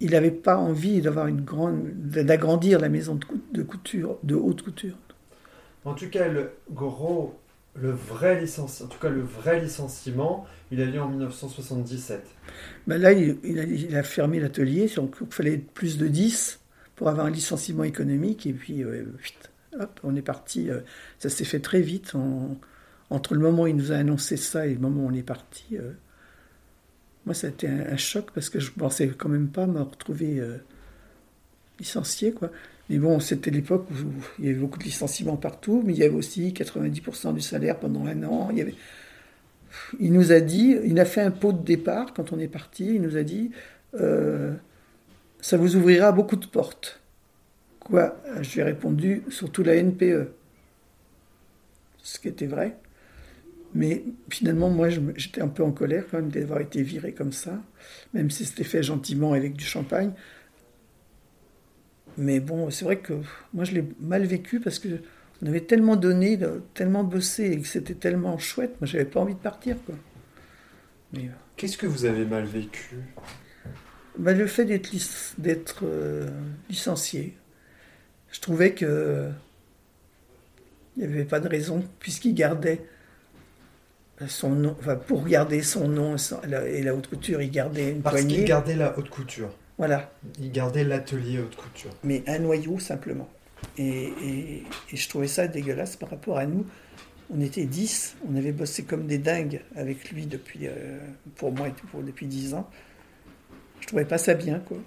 Il n'avait pas envie d'avoir une grande, d'agrandir la maison de couture, de haute couture. En tout cas, le gros le vrai licenciement, en tout cas le vrai licenciement, il a lieu en 1977. Ben là, il, a, fermé l'atelier, donc il fallait plus de 10 pour avoir un licenciement économique, et puis euh, on est parti. Euh, ça s'est fait très vite. Entre le moment où il nous a annoncé ça et le moment où on est parti, euh, moi ça a été un, choc parce que je pensais quand même pas me retrouver euh, licencié, quoi. Mais bon, c'était l'époque où il y avait beaucoup de licenciements partout, mais il y avait aussi 90% du salaire pendant un an. Il, nous a dit, il a fait un pot de départ quand on est parti, il nous a dit ça vous ouvrira beaucoup de portes. Quoi Je lui ai répondu surtout la NPE. Ce qui était vrai. Mais finalement, moi, j'étais un peu en colère quand même d'avoir été viré comme ça, même si c'était fait gentiment avec du champagne. Mais bon, c'est vrai que moi je l'ai mal vécu parce que on avait tellement donné, tellement bossé et que c'était tellement chouette. Moi, j'avais pas envie de partir, quoi. Mais, Qu'est-ce que vous avez mal vécu? Ben, Le fait d'être d'être euh, licencié. Je trouvais que il n'y avait pas de raison puisqu'il gardait son nom, enfin pour garder son nom et la haute couture, il gardait une Parce poignée. Parce qu'il gardait la haute couture. Voilà. Il gardait l'atelier haute couture. Mais un noyau simplement. Et, et, et, je trouvais ça dégueulasse par rapport à nous. On était 10, on avait bossé comme des dingues avec lui depuis, euh, pour moi, pour, depuis 10 ans. Je trouvais pas ça bien, quoi.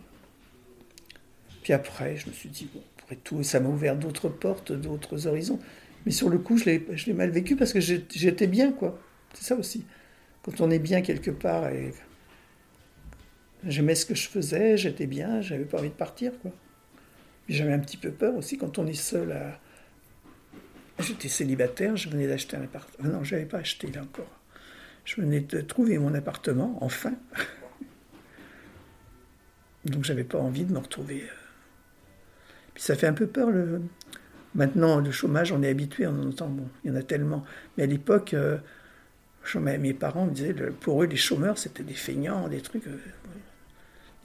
Puis après, je me suis dit, bon, tout, ça m'a ouvert d'autres portes, d'autres horizons. Mais sur le coup, je l'ai mal vécu parce que j'étais bien, quoi. C'est ça aussi. Quand on est bien quelque part et J'aimais ce que je faisais, j'étais bien, j'avais pas envie de partir, quoi. J'avais un petit peu peur aussi quand on est seul à. J'étais célibataire, je venais d'acheter un appartement. Non, je n'avais pas acheté là encore. Je venais de trouver mon appartement, enfin. Donc j'avais pas envie de me retrouver. Puis ça fait un peu peur. Maintenant, le chômage, on est habitué, on entend, bon, il y en a tellement. Mais à l'époque, euh, mes parents me disaient, pour eux, les chômeurs, c'était des feignants, des trucs. Euh,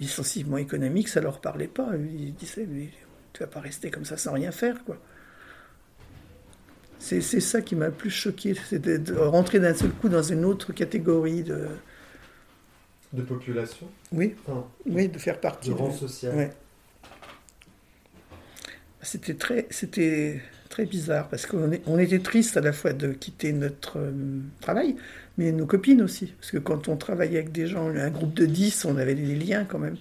licenciement économique, ça leur parlait pas. Ils disaient, mais tu vas pas rester comme ça sans rien faire, quoi. C'est c'est ça qui m'a le plus choqué, c'était de rentrer d'un seul coup dans une autre catégorie de. De population Oui, Enfin, oui, de faire partie. de de- rang social. Ouais. C'était très, c'était très bizarre parce qu'on on était triste à la fois de quitter notre euh, travail, mais nos copines aussi. Parce que quand on travaillait avec des gens, un groupe de 10, on avait des liens quand même.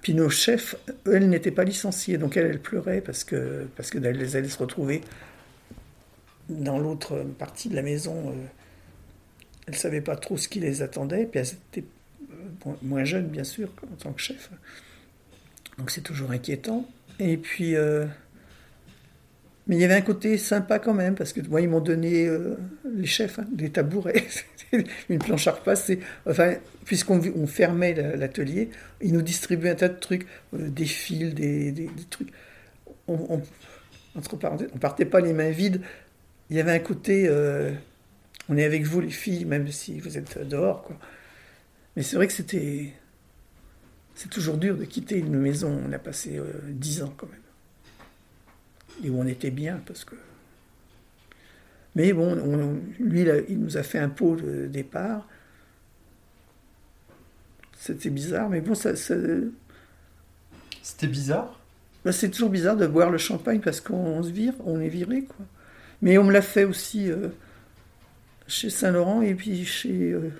Puis nos chefs, elles n'étaient pas licenciées, donc elles, elles pleuraient parce que parce que elles allaient se retrouver dans l'autre partie de la maison. euh, ne savaient pas trop ce qui les attendait, puis elles étaient euh, moins jeunes, bien sûr, en tant que chef. Donc c'est toujours inquiétant. Et puis, euh, mais il y avait un côté sympa quand même, parce que moi, ils m'ont donné, euh, les chefs, hein, des tabourets, une planche à repasser. Enfin, puisqu'on on fermait la- l'atelier, ils nous distribuaient un tas de trucs, des fils, des, trucs. On, on, entre parenthèses, on partait pas les mains vides. Il y avait un côté, on est avec vous les filles, même si vous êtes dehors, quoi. Mais c'est vrai que c'était, c'est toujours dur de quitter une maison. On a passé euh, dix ans quand même. Et où on était bien parce que. Mais bon, on- lui, il, nous a fait un pot de départ. C'était bizarre, mais bon, ça, ça- C'était bizarre? Bah, c'est toujours bizarre de boire le champagne parce qu'on se vire, on est viré, quoi. Mais on me l'a fait aussi euh, chez Saint-Laurent et puis chez, euh,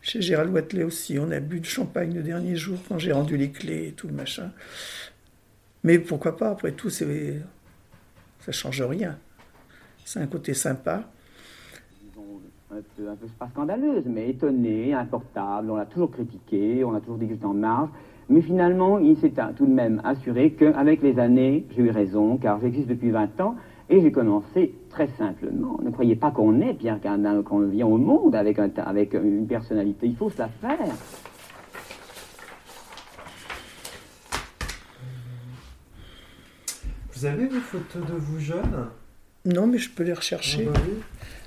chez Gérald Watley aussi. On a bu de champagne le dernier jour quand j'ai rendu les clés et tout le machin. Mais pourquoi pas, après tout, ça change rien. C'est un côté sympa. un peu, un peu pas scandaleuse, mais étonnée, importable. On l'a toujours critiqué, on a toujours dit que j'étais en marge. Mais finalement, il s'est tout de même assuré qu'avec les années, j'ai eu raison, car j'existe depuis 20 ans, et j'ai commencé très simplement. Ne croyez pas qu'on est Pierre Cardin, qu'on vient au monde avec, un, ta- avec une personnalité. Il faut se la faire. Vous avez des photos de vous jeunes? Non, mais je peux les rechercher. Ah bah oui.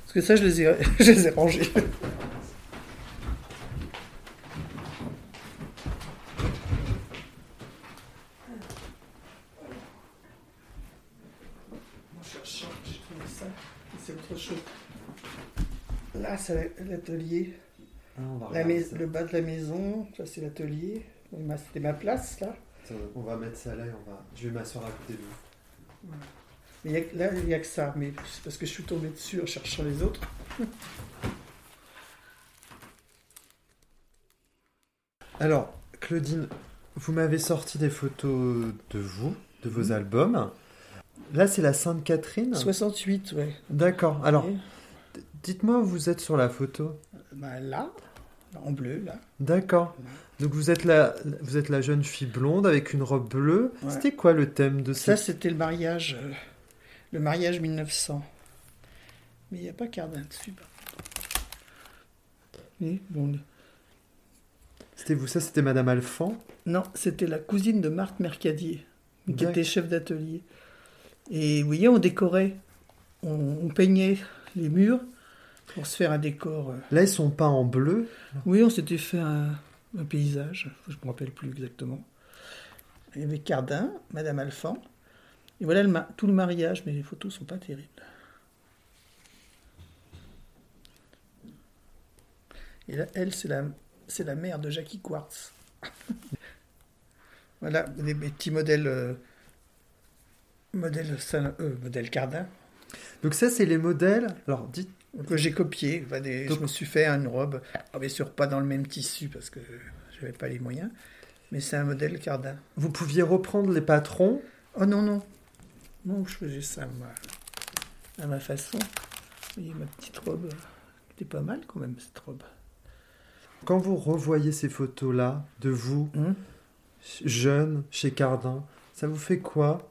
Parce que ça, je les ai, je les ai rangés. En cherchant, j'ai trouvé ça. Et C'est autre chose. Là, c'est l'atelier. Ah, La le bas de la maison, ça c'est l'atelier. C'était ma place là. Attends, On va mettre ça là et on va... je vais m'asseoir à côté de vous. Mais a- là, il n'y a que ça. Mais c'est parce que je suis tombé dessus en cherchant les autres. Alors, Claudine, vous m'avez sorti des photos de vous, de vos albums. Là, c'est la Sainte-Catherine 68, ouais. D'accord. Alors, dites-moi où vous êtes sur la photo. bah, là, en bleu, là. D'accord. Donc, vous êtes, la, vous êtes la jeune fille blonde avec une robe bleue. Ouais. C'était quoi le thème de Ça, cette... c'était le mariage. euh, le mariage 1900. Mais il n'y a pas Cardin dessus. Oui, bon, C'était vous, ça, c'était Madame Alphand Non, c'était la cousine de Marthe Mercadier, qui était chef d'atelier. Et vous voyez, on décorait, on, on peignait les murs pour se faire un décor. euh. Là, ils sont peints en bleu. Oui, on s'était fait un, un paysage, je ne me rappelle plus exactement. Il y avait Cardin, Madame Alphand. Et voilà le ma- tout le mariage, mais les photos sont pas terribles. Et là, elle, c'est la, c'est la mère de Jackie Quartz. voilà, des, des petits modèles, euh, modèles, euh, modèles Cardin Donc ça, c'est les modèles. Alors, dites... que j'ai copié. Enfin, des- Donc- je me suis fait une robe, Ah, bien sûr pas dans le même tissu parce que je n'avais pas les moyens, mais c'est un modèle Cardin. Vous pouviez reprendre les patrons? Oh non, non. Non, je faisais ça à ma façon. Vous voyez, ma petite robe, euh, était pas mal quand même, cette robe. Quand vous revoyez ces photos-là de vous, Hum jeune, chez Cardin, ça vous fait quoi?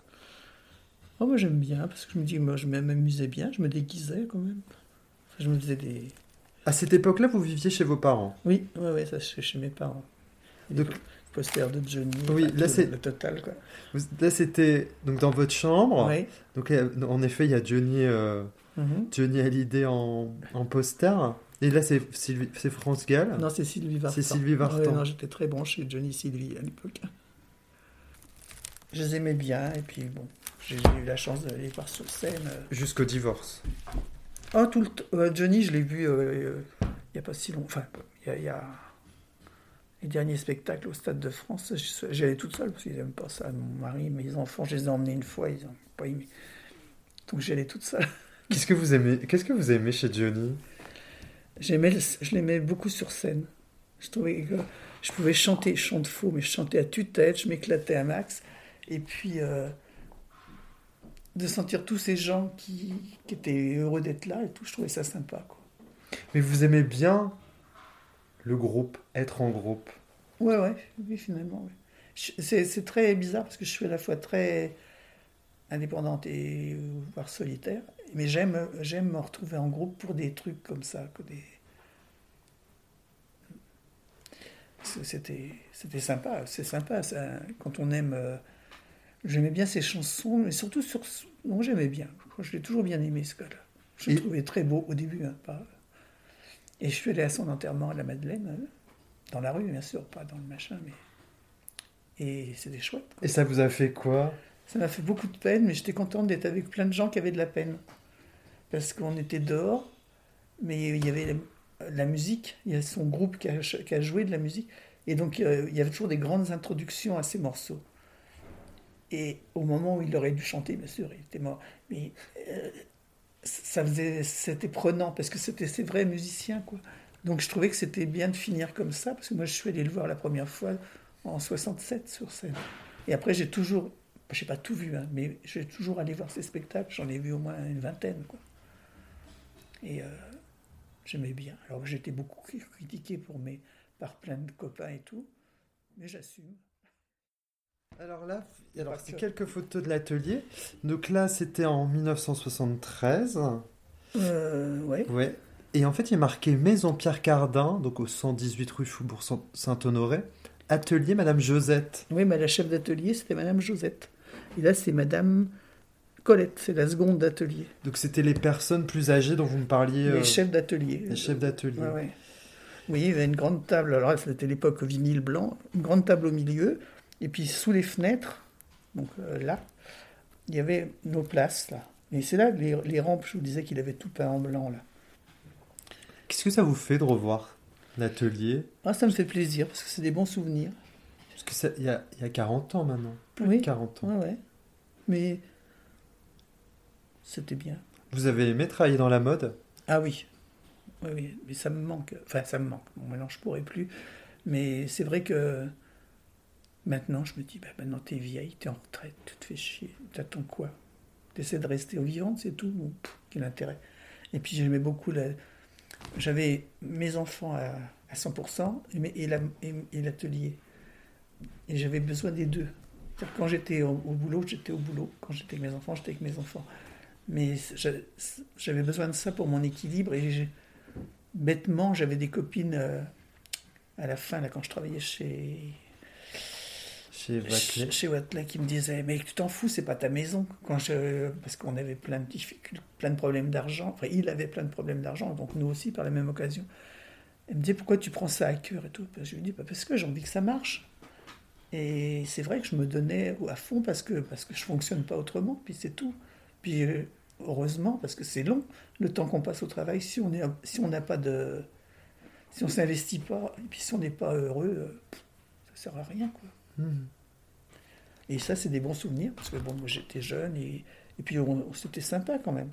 Oh, moi j'aime bien, parce que je me dis, moi je m'amusais bien, je me déguisais quand même. Je me faisais des... À cette époque-là, vous viviez chez vos parents. Oui, ouais, ouais, ça c'est chez mes parents. Donc- des posters de Johnny, Oui, là, c'est- le total quoi. Là, c'était donc dans votre chambre. Oui. Donc, en effet, il y a Johnny, euh, Mhm. Johnny Hallyday en, en poster. Et là, c'est Sylvie- c'est France Gall. Non, c'est Sylvie Vartan. C'est Sylvie Vartan. Ouais, non, j'étais très branché Johnny Sylvie à l'époque. Je les aimais bien, et puis bon, j'ai j'ai eu la chance de les voir sur scène. euh. Jusqu'au divorce. Tout le t- euh, Johnny, je l'ai vu euh, euh, il n'y a pas si longtemps. Enfin, il y a, il y a les derniers spectacles au Stade de France. j'y suis- J'y allais toute seule parce qu'ils n'aiment pas ça. Mon mari, mes enfants, je les ai emmenés une fois, ils n'ont pas aimé. Donc j'y allais toute seule. Qu'est-ce que vous aimez Qu'est-ce que vous aimez chez Johnny? J'aimais, le- je l'aimais beaucoup sur scène. Je trouvais que je pouvais chanter, je chante faux, mais je chantais à tue-tête, je m'éclatais à max. Et puis, euh, de sentir tous ces gens qui, qui étaient heureux d'être là et tout, je trouvais ça sympa. Quoi. Mais vous aimez bien le groupe, être en groupe? Ouais, ouais, oui, finalement. ouais. C'est, très bizarre parce que je suis à la fois très indépendante et euh, voire solitaire, mais j'aime, j'aime me retrouver en groupe pour des trucs comme ça, que des... C'était, c'était sympa, c'est sympa ça, quand on aime. J'aimais bien ces chansons, mais surtout sur. Non, j'aimais bien. Je l'ai toujours bien aimé ce gars-là. Je le Et- trouvais très beau au début, hein, pas. Et je suis allé à son enterrement à la Madeleine, hein, dans la rue, bien sûr, pas dans le machin, mais. Et c'était chouette. quoi. Et ça vous a fait quoi? Ça m'a fait beaucoup de peine, mais j'étais contente d'être avec plein de gens qui avaient de la peine. Parce qu'on était dehors, mais il y avait la, la musique, il y a son groupe qui a, ch- qui a joué de la musique, et donc euh, il y avait toujours des grandes introductions à ces morceaux. Et au moment où il aurait dû chanter, bien sûr, il était mort. Mais euh, ça faisait, c'était prenant, parce que c'était ces vrais musiciens, quoi. Donc je trouvais que c'était bien de finir comme ça, parce que moi je suis allé le voir la première fois en 67 sur scène. Et après j'ai toujours, je n'ai pas tout vu, hein, mais j'ai toujours allé voir ses spectacles, j'en ai vu au moins une vingtaine. Quoi. Et euh, j'aimais bien. Alors j'ai été beaucoup critiqué pour mes, par plein de copains et tout, mais j'assume. Alors là, alors c'est que. quelques photos de l'atelier. Donc là, c'était en 1973. Euh, ouais. Ouais. Et en fait, il est marqué Maison Pierre Cardin, donc au 118 rue Faubourg Saint-Honoré. Atelier Madame Josette. Oui, mais la chef d'atelier, c'était Madame Josette. Et là, c'est Madame Colette, c'est la seconde d'atelier. Donc c'était les personnes plus âgées dont vous me parliez. euh, Les chefs d'atelier. les chefs d'atelier. Ouais, ouais. Oui, il y avait une grande table. Alors là, c'était l'époque vinyle blanc. Une grande table au milieu. Et puis sous les fenêtres, donc euh, là, il y avait nos places. là. Et c'est là les, les rampes, je vous disais qu'il avait tout peint en blanc là. Qu'est-ce que ça vous fait de revoir l'atelier? Ah, ça me fait plaisir parce que c'est des bons souvenirs. Parce que il y a, il y a 40 ans maintenant. Plus Oui. de 40 ans. Ouais, ouais. Mais c'était bien. Vous avez aimé travailler dans la mode? Ah oui. Oui, oui, mais ça me manque. Enfin, ça me manque. Bon, maintenant, je pourrais plus. Mais c'est vrai que maintenant, je me dis, bah, maintenant, t'es vieille, t'es en retraite, tu te fais chier. T'attends quoi? T'essaies de rester au vivant, c'est tout Quel intérêt? Et puis, j'aimais beaucoup. J'avais mes enfants à, à 100% et, l'atelier. Et j'avais besoin des deux. Quand j'étais au, boulot, j'étais au boulot. Quand j'étais avec mes enfants, j'étais avec mes enfants. Mais j'a- j'avais besoin de ça pour mon équilibre et bêtement, j'avais des copines euh, à la fin, quand je travaillais chez, chez Vaclay chez Watley, qui me disaient Mais tu t'en fous, c'est pas ta maison. Quand je, parce qu'on avait plein de difficultés, plein de problèmes d'argent. Enfin, il avait plein de problèmes d'argent, donc nous aussi, par la même occasion. Elle me disait Pourquoi tu prends ça à cœur et tout? Parce que Je lui dis Bah, Parce que j'ai envie que ça marche. Et c'est vrai que je me donnais à fond parce que, parce que je fonctionne pas autrement, puis c'est tout. Puis euh, heureusement, parce que c'est long, le temps qu'on passe au travail, si on est, si on n'a pas de, si on s'investit pas, et puis si on n'est pas heureux, euh, ça sert à rien, quoi. Mhm. Et ça, c'est des bons souvenirs, parce que bon, moi j'étais jeune, et, et puis c'était sympa quand même.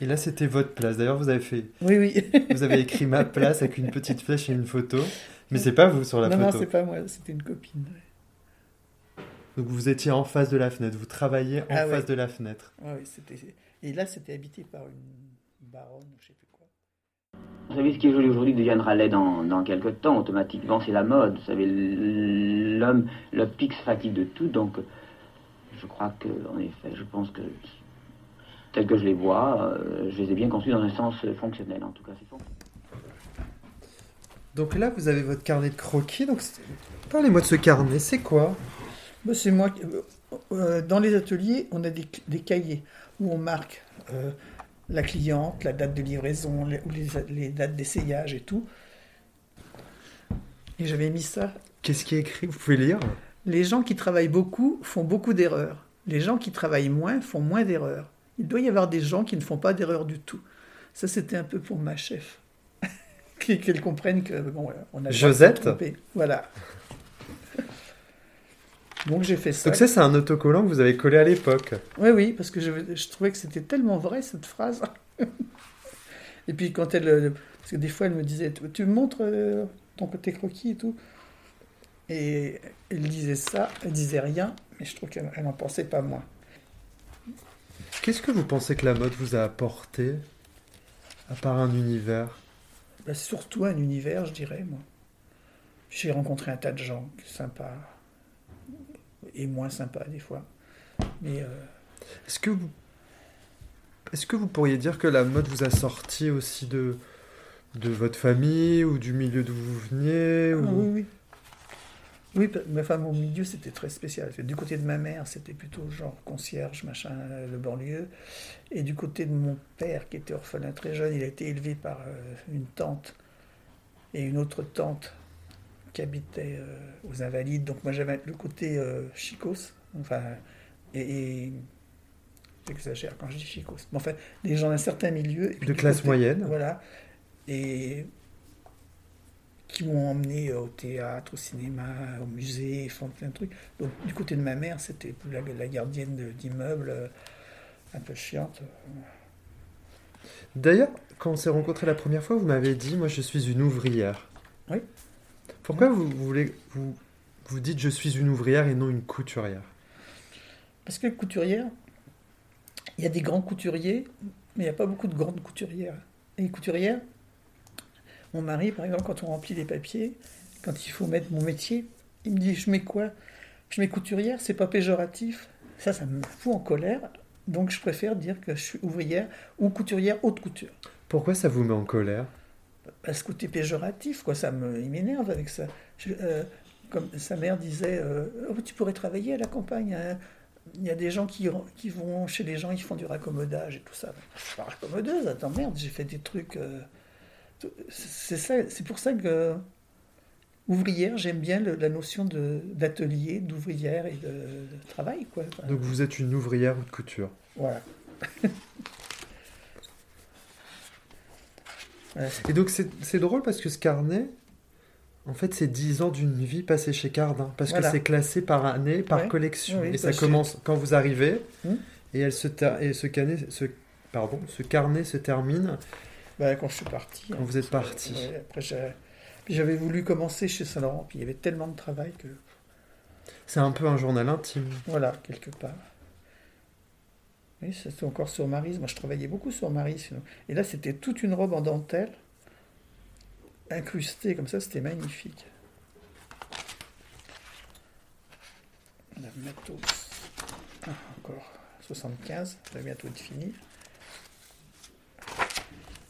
Et là, c'était votre place. D'ailleurs, vous avez fait, Oui, oui. vous avez écrit ma place avec une petite flèche et une photo. Mais c'est pas vous sur la non, non, photo. c'est pas moi, c'était une copine. ouais. Donc vous étiez en face de la fenêtre. Vous travailliez en Ah face ouais. de la fenêtre. Ouais, ouais, c'était... Et là, c'était habité par une baronne, je sais plus. Vous savez, ce qui est joli aujourd'hui deviendra laid dans, dans quelques temps, automatiquement, c'est la mode. Vous savez, l'homme, le pic fatigue de tout, donc je crois que, en effet, je pense que, tel que je les vois, euh, je les ai bien conçus dans un sens fonctionnel, en tout cas. c'est fonctionnel. Donc là, vous avez votre carnet de croquis. Donc parlez-moi de ce carnet. C'est quoi? Bah, c'est moi qui... euh, euh, dans les ateliers, on a des, des cahiers où on marque euh, la cliente, la date de livraison, les, les, les dates d'essayage et tout. Et j'avais mis ça. Qu'est-ce qui est écrit? Vous pouvez lire? Les gens qui travaillent beaucoup font beaucoup d'erreurs. Les gens qui travaillent moins font moins d'erreurs. Il doit y avoir des gens qui ne font pas d'erreurs du tout. Ça, c'était un peu pour ma chef. Qu'elle comprenne que, bon, on a Josette? Voilà. Donc j'ai fait ça. Donc ça, c'est un autocollant que vous avez collé à l'époque. Oui, oui, parce que je, je trouvais que c'était tellement vrai cette phrase. et puis quand elle, euh, parce que des fois elle me disait, tu, tu me montres euh, ton côté croquis et tout. Et elle disait ça, elle disait rien, mais je trouve qu'elle n'en pensait pas moins. Qu'est-ce que vous pensez que la mode vous a apporté, à part un univers? Bah, surtout un univers, je dirais, moi. J'ai rencontré un tas de gens sympas et moins sympas des fois. Mais euh, Est-ce que vous... Est-ce que vous pourriez dire que la mode vous a sorti aussi de, de votre famille ou du milieu d'où vous veniez ah, ou... oui, oui. Oui, pa- ma femme au milieu, c'était très spécial. Du côté de ma mère, c'était plutôt genre concierge, machin, le banlieue. Et du côté de mon père, qui était orphelin très jeune, il a été élevé par euh, une tante et une autre tante qui habitait euh, aux Invalides. Donc moi, j'avais le côté euh, chicos, enfin, et, et- j'exagère quand je dis chicos. Mais enfin, des gens d'un certain milieu. De classe côté- moyenne. Voilà. Et qui m'ont emmené au théâtre, au cinéma, au musée, ils font plein de trucs. Donc du côté de ma mère, c'était la, la gardienne d'immeuble, euh, un peu chiante. D'ailleurs, quand on s'est rencontrés la première fois, vous m'avez dit, moi je suis une ouvrière. Oui. Pourquoi vous, voulez, vous, vous dites je suis une ouvrière et non une couturière? Parce que couturière, il y a des grands couturiers, mais il n'y a pas beaucoup de grandes couturières. Et les couturières, mon mari, par exemple, quand on remplit les papiers, quand il faut mettre mon métier, il me dit Je mets quoi? Je mets couturière, c'est pas péjoratif. Ça, ça me fout en colère. Donc je préfère dire que je suis ouvrière ou couturière haute couture. Pourquoi ça vous met en colère? À ce côté péjoratif, quoi, ça me, il m'énerve avec ça. Je- euh, comme sa mère disait, euh, Oh, tu pourrais travailler à la campagne. hein. Il y a des gens qui, qui vont chez les gens, ils font du raccommodage et tout ça. Je suis pas raccommodeuse, attends, merde, j'ai fait des trucs. euh, c'est ça, c'est pour ça que ouvrière, j'aime bien le- la notion d'atelier, d'ouvrière et de, de travail, quoi. Enfin, Donc vous êtes une ouvrière ou de couture voilà. Et donc c'est drôle parce que ce carnet, en fait c'est 10 ans d'une vie passée chez Cardin. Parce Voilà. que c'est classé par année, par Ouais. collection. Oui, et bah, ça commence quand vous arrivez. Hmm. Et, elle se et ce, carnet, ce, pardon, ce carnet se termine bah, quand je suis parti. quand vous êtes parti. Ouais, après, j'avais voulu commencer chez Saint-Laurent, puis il y avait tellement de travail que, C'est un peu un journal intime. voilà, quelque part. Oui, c'était encore sur Maryse. Moi, je travaillais beaucoup sur sinon. Et là, c'était toute une robe en dentelle, incrustée comme ça, c'était magnifique. La matos. Ah, encore 75, ça va bientôt être fini.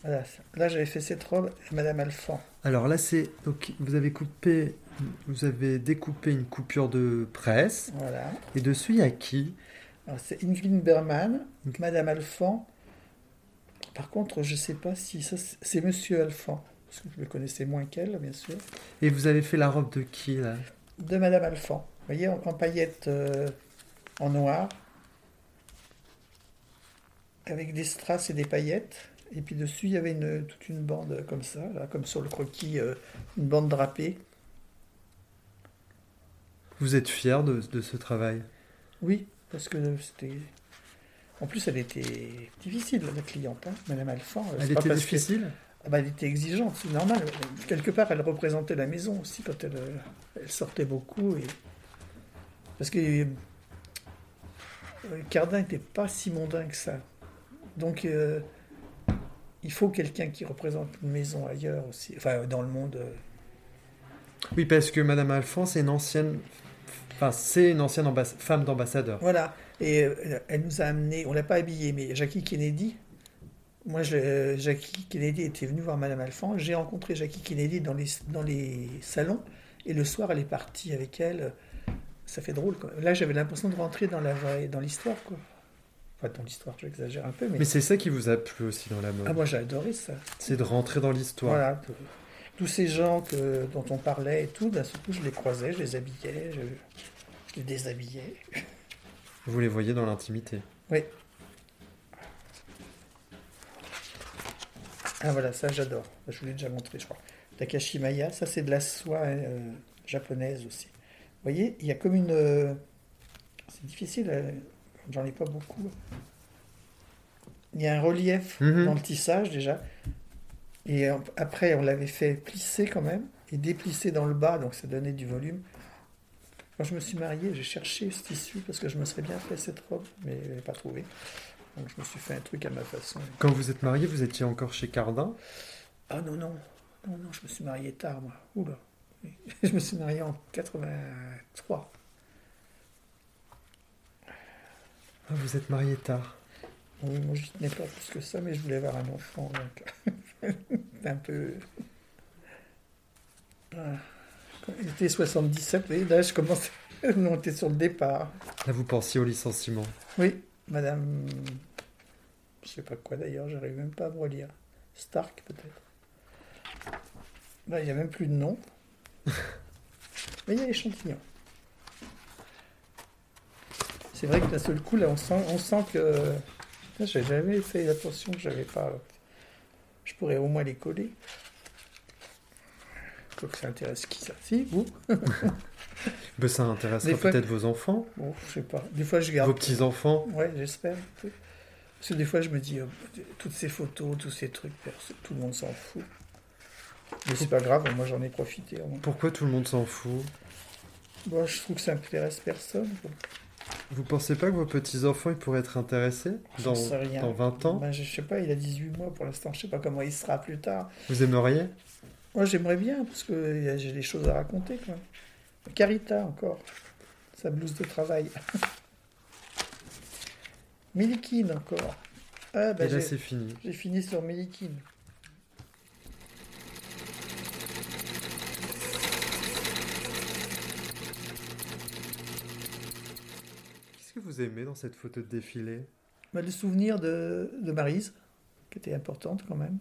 Voilà, là j'avais fait cette robe à Madame Alphand. Alors là c'est donc vous avez coupé, vous avez découpé une coupure de presse. Voilà. Et dessus il y a qui? C'est Ingrid Berman, Madame Alphand. Par contre, je ne sais pas si ça, c'est- c'est Monsieur Alphand, parce que je le connaissais moins qu'elle, bien sûr. Et vous avez fait la robe de qui là? De Madame Alphand. Vous voyez, en, en paillettes euh, en noir, avec des strass et des paillettes. Et puis dessus, il y avait une, toute une bande comme ça, là, comme sur le croquis, euh, une bande drapée. Vous êtes fier de, de ce travail? Oui, parce que c'était. En plus, elle était difficile, la cliente, hein, Madame Alphand. Elle était que- difficile Ah bah, elle était exigeante, c'est normal. Quelque part, elle représentait la maison aussi quand elle, euh, elle sortait beaucoup. Et... Parce que euh, Cardin n'était pas si mondain que ça. Donc, euh, il faut quelqu'un qui représente une maison ailleurs aussi, enfin dans le monde. Oui, parce que Madame Alphonse c'est une ancienne, enfin c'est une ancienne femme d'ambassadeur. Voilà. Et euh, elle nous a amené, on l'a pas habillée, mais Jackie Kennedy. Moi, je- Jackie Kennedy était venue voir Madame Alphand. J'ai rencontré Jackie Kennedy dans les, dans les salons. Et le soir, elle est partie avec elle. Ça fait drôle. Quoi. Là, j'avais l'impression de rentrer dans la dans l'histoire. Quoi. Enfin, dans l'histoire, j'exagère un peu. Mais, Mais c'est ça qui vous a plu aussi dans la mode. ah, moi, j'ai adoré ça. C'est de rentrer dans l'histoire. Voilà. Tous ces gens que, dont on parlait et tout, d'un seul coup, je les croisais, je les habillais. je- les déshabillais. Vous les voyez dans l'intimité. Oui. Ah voilà, ça j'adore. Je vous l'ai déjà montré, je crois. Takashi Maya, ça c'est de la soie euh, japonaise aussi. Vous voyez, il y a comme une... euh, c'est difficile, euh, j'en ai pas beaucoup. Il y a un relief Mhm. dans le tissage déjà. Et après, on l'avait fait plisser quand même et déplisser dans le bas, donc ça donnait du volume. Quand je me suis marié, j'ai cherché ce tissu parce que je me serais bien fait cette robe, mais je l'ai pas trouvé. Donc je me suis fait un truc à ma façon. Quand vous êtes marié, vous étiez encore chez Cardin? Ah non, non, non, non, je me suis marié tard, moi. Oula. Je me suis marié en 83. Ah, vous êtes marié tard. Oui, moi, je tenais pas plus que ça, mais je voulais avoir un enfant. Donc... Un peu. Ah. Il était 77, vous voyez, là, je commençais à monter sur le départ. Là, vous pensiez au licenciement. Oui, madame. Je sais pas quoi d'ailleurs, j'arrive même pas à me relire. Stark, peut-être. Là, il n'y a même plus de nom. Mais il y a l'échantillon. C'est vrai que d'un seul coup, là, on sent, on sent que. J'ai jamais fait attention que j'avais pas. Je pourrais au moins les coller. Faut que ça intéresse qui ça Si, vous Ben, ça intéressera fois- peut-être vos enfants, Bon, je sais pas. Des fois, je garde. vos petits-enfants. Ouais, j'espère. Parce que des fois, je me dis, euh, toutes ces photos, tous ces trucs, tout le monde s'en fout. Mais c'est pas grave, moi j'en ai profité. au moins. Pourquoi tout le monde s'en fout? Bon, je trouve que ça intéresse personne. quoi. Vous pensez pas que vos petits-enfants ils pourraient être intéressés dans, dans 20 ans Ben, je sais pas, il a 18 mois pour l'instant, je sais pas comment il sera plus tard. Vous aimeriez Moi j'aimerais bien, parce que j'ai des choses à raconter. Quoi. Carita encore, sa blouse de travail. Milikine encore. Ah, ben, Et là, c'est fini. j'ai fini sur Milikine. Qu'est-ce que vous aimez dans cette photo de défilé Bah, le souvenir de, de Maryse, qui était importante quand même.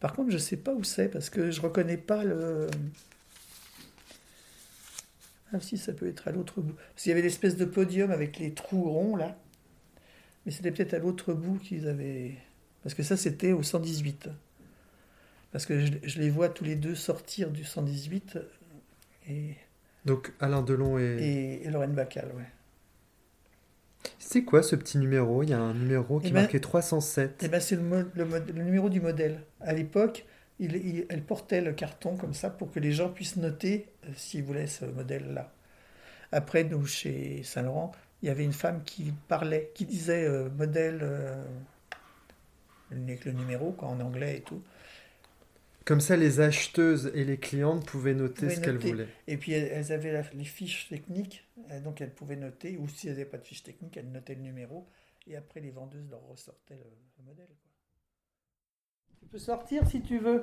Par contre, je ne sais pas où c'est, parce que je reconnais pas le... Ah si, ça peut être à l'autre bout. Parce qu'il y avait l'espèce de podium avec les trous ronds, là. Mais c'était peut-être à l'autre bout qu'ils avaient... Parce que ça, c'était au 118. Parce que je, je les vois tous les deux sortir du 118 et, Donc Alain Delon et... et, et Lorraine Bacal, ouais. C'est quoi ce petit numéro? Il y a un numéro qui Eh ben- marquait 307. Eh ben, c'est le, le, le numéro du modèle. À l'époque, il- il- elle portait le carton comme ça pour que les gens puissent noter euh, s'ils voulaient ce modèle-là. Après, nous, chez Saint-Laurent, il y avait une femme qui parlait, qui disait euh, modèle, euh, avec le numéro, quoi, en anglais et tout. Comme ça, les acheteuses et les clientes pouvaient noter Pouvaient ce qu'elles voulaient. Et puis, elles, elles avaient la- les fiches techniques, euh, donc elles pouvaient noter, ou si elles n'avaient pas de fiches techniques, elles notaient le numéro, et après, les vendeuses leur ressortaient le, le modèle. quoi. Tu peux sortir si tu veux.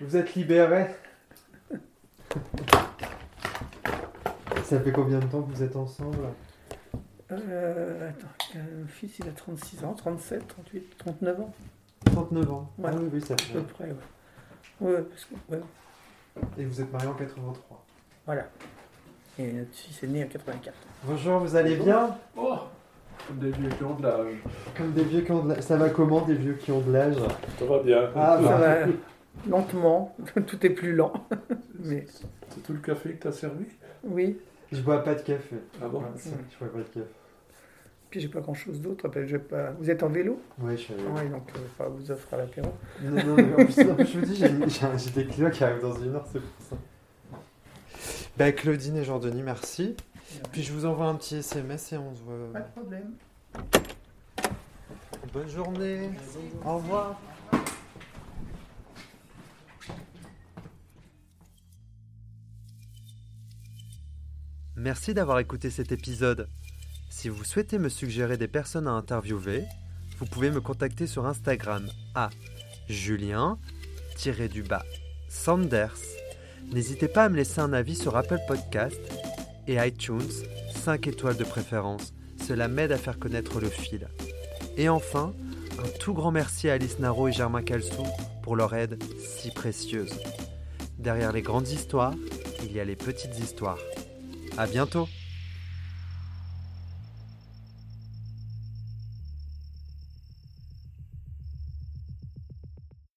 Vous êtes libérés Ça fait combien de temps que vous êtes ensemble? Euh, attends, euh, le fils il a 36 ans, 37, 38, 39 ans, 39 ans. Ouais. Ah oui, oui, ça à peu fait. près. Ouais, ouais, parce que, ouais, Et vous êtes mariés en 83. voilà. Et notre fils est né en 84. Bonjour, vous allez bien? Oh Comme des vieux qui ont de l'âge. Comme des vieux qui ont de l'âge. Ça va comment, des vieux qui ont de l'âge? Ça va bien. Ah, Ça bah. va lentement, tout est plus lent. Mais C'est tout le café que t'as servi? Oui, Je bois pas de café. Ah bon? Ouais, Je bois pas de café. Puis j'ai pas grand chose d'autre. Pas... Vous êtes en vélo Ouais, je suis Oui, donc euh, enfin, vous offre à l'apéro. Non, non, mais en plus, en plus, je vous dis, j'ai j'ai- j'ai des clients qui arrivent dans une heure, c'est pour ça. Bah, Claudine et Jean-Denis, merci. Puis je vous envoie un petit SMS et on se voit. Pas de problème. Bonne journée. Au revoir. Merci d'avoir écouté cet épisode. Si vous souhaitez me suggérer des personnes à interviewer, vous pouvez me contacter sur Instagram à julien-du-bas Sanders. N'hésitez pas à me laisser un avis sur Apple Podcast et iTunes, 5 étoiles de préférence. Cela m'aide à faire connaître le fil. Et enfin, un tout grand merci à Alice Naro et Germain Calsou pour leur aide si précieuse. Derrière les grandes histoires, il y a les petites histoires. À bientôt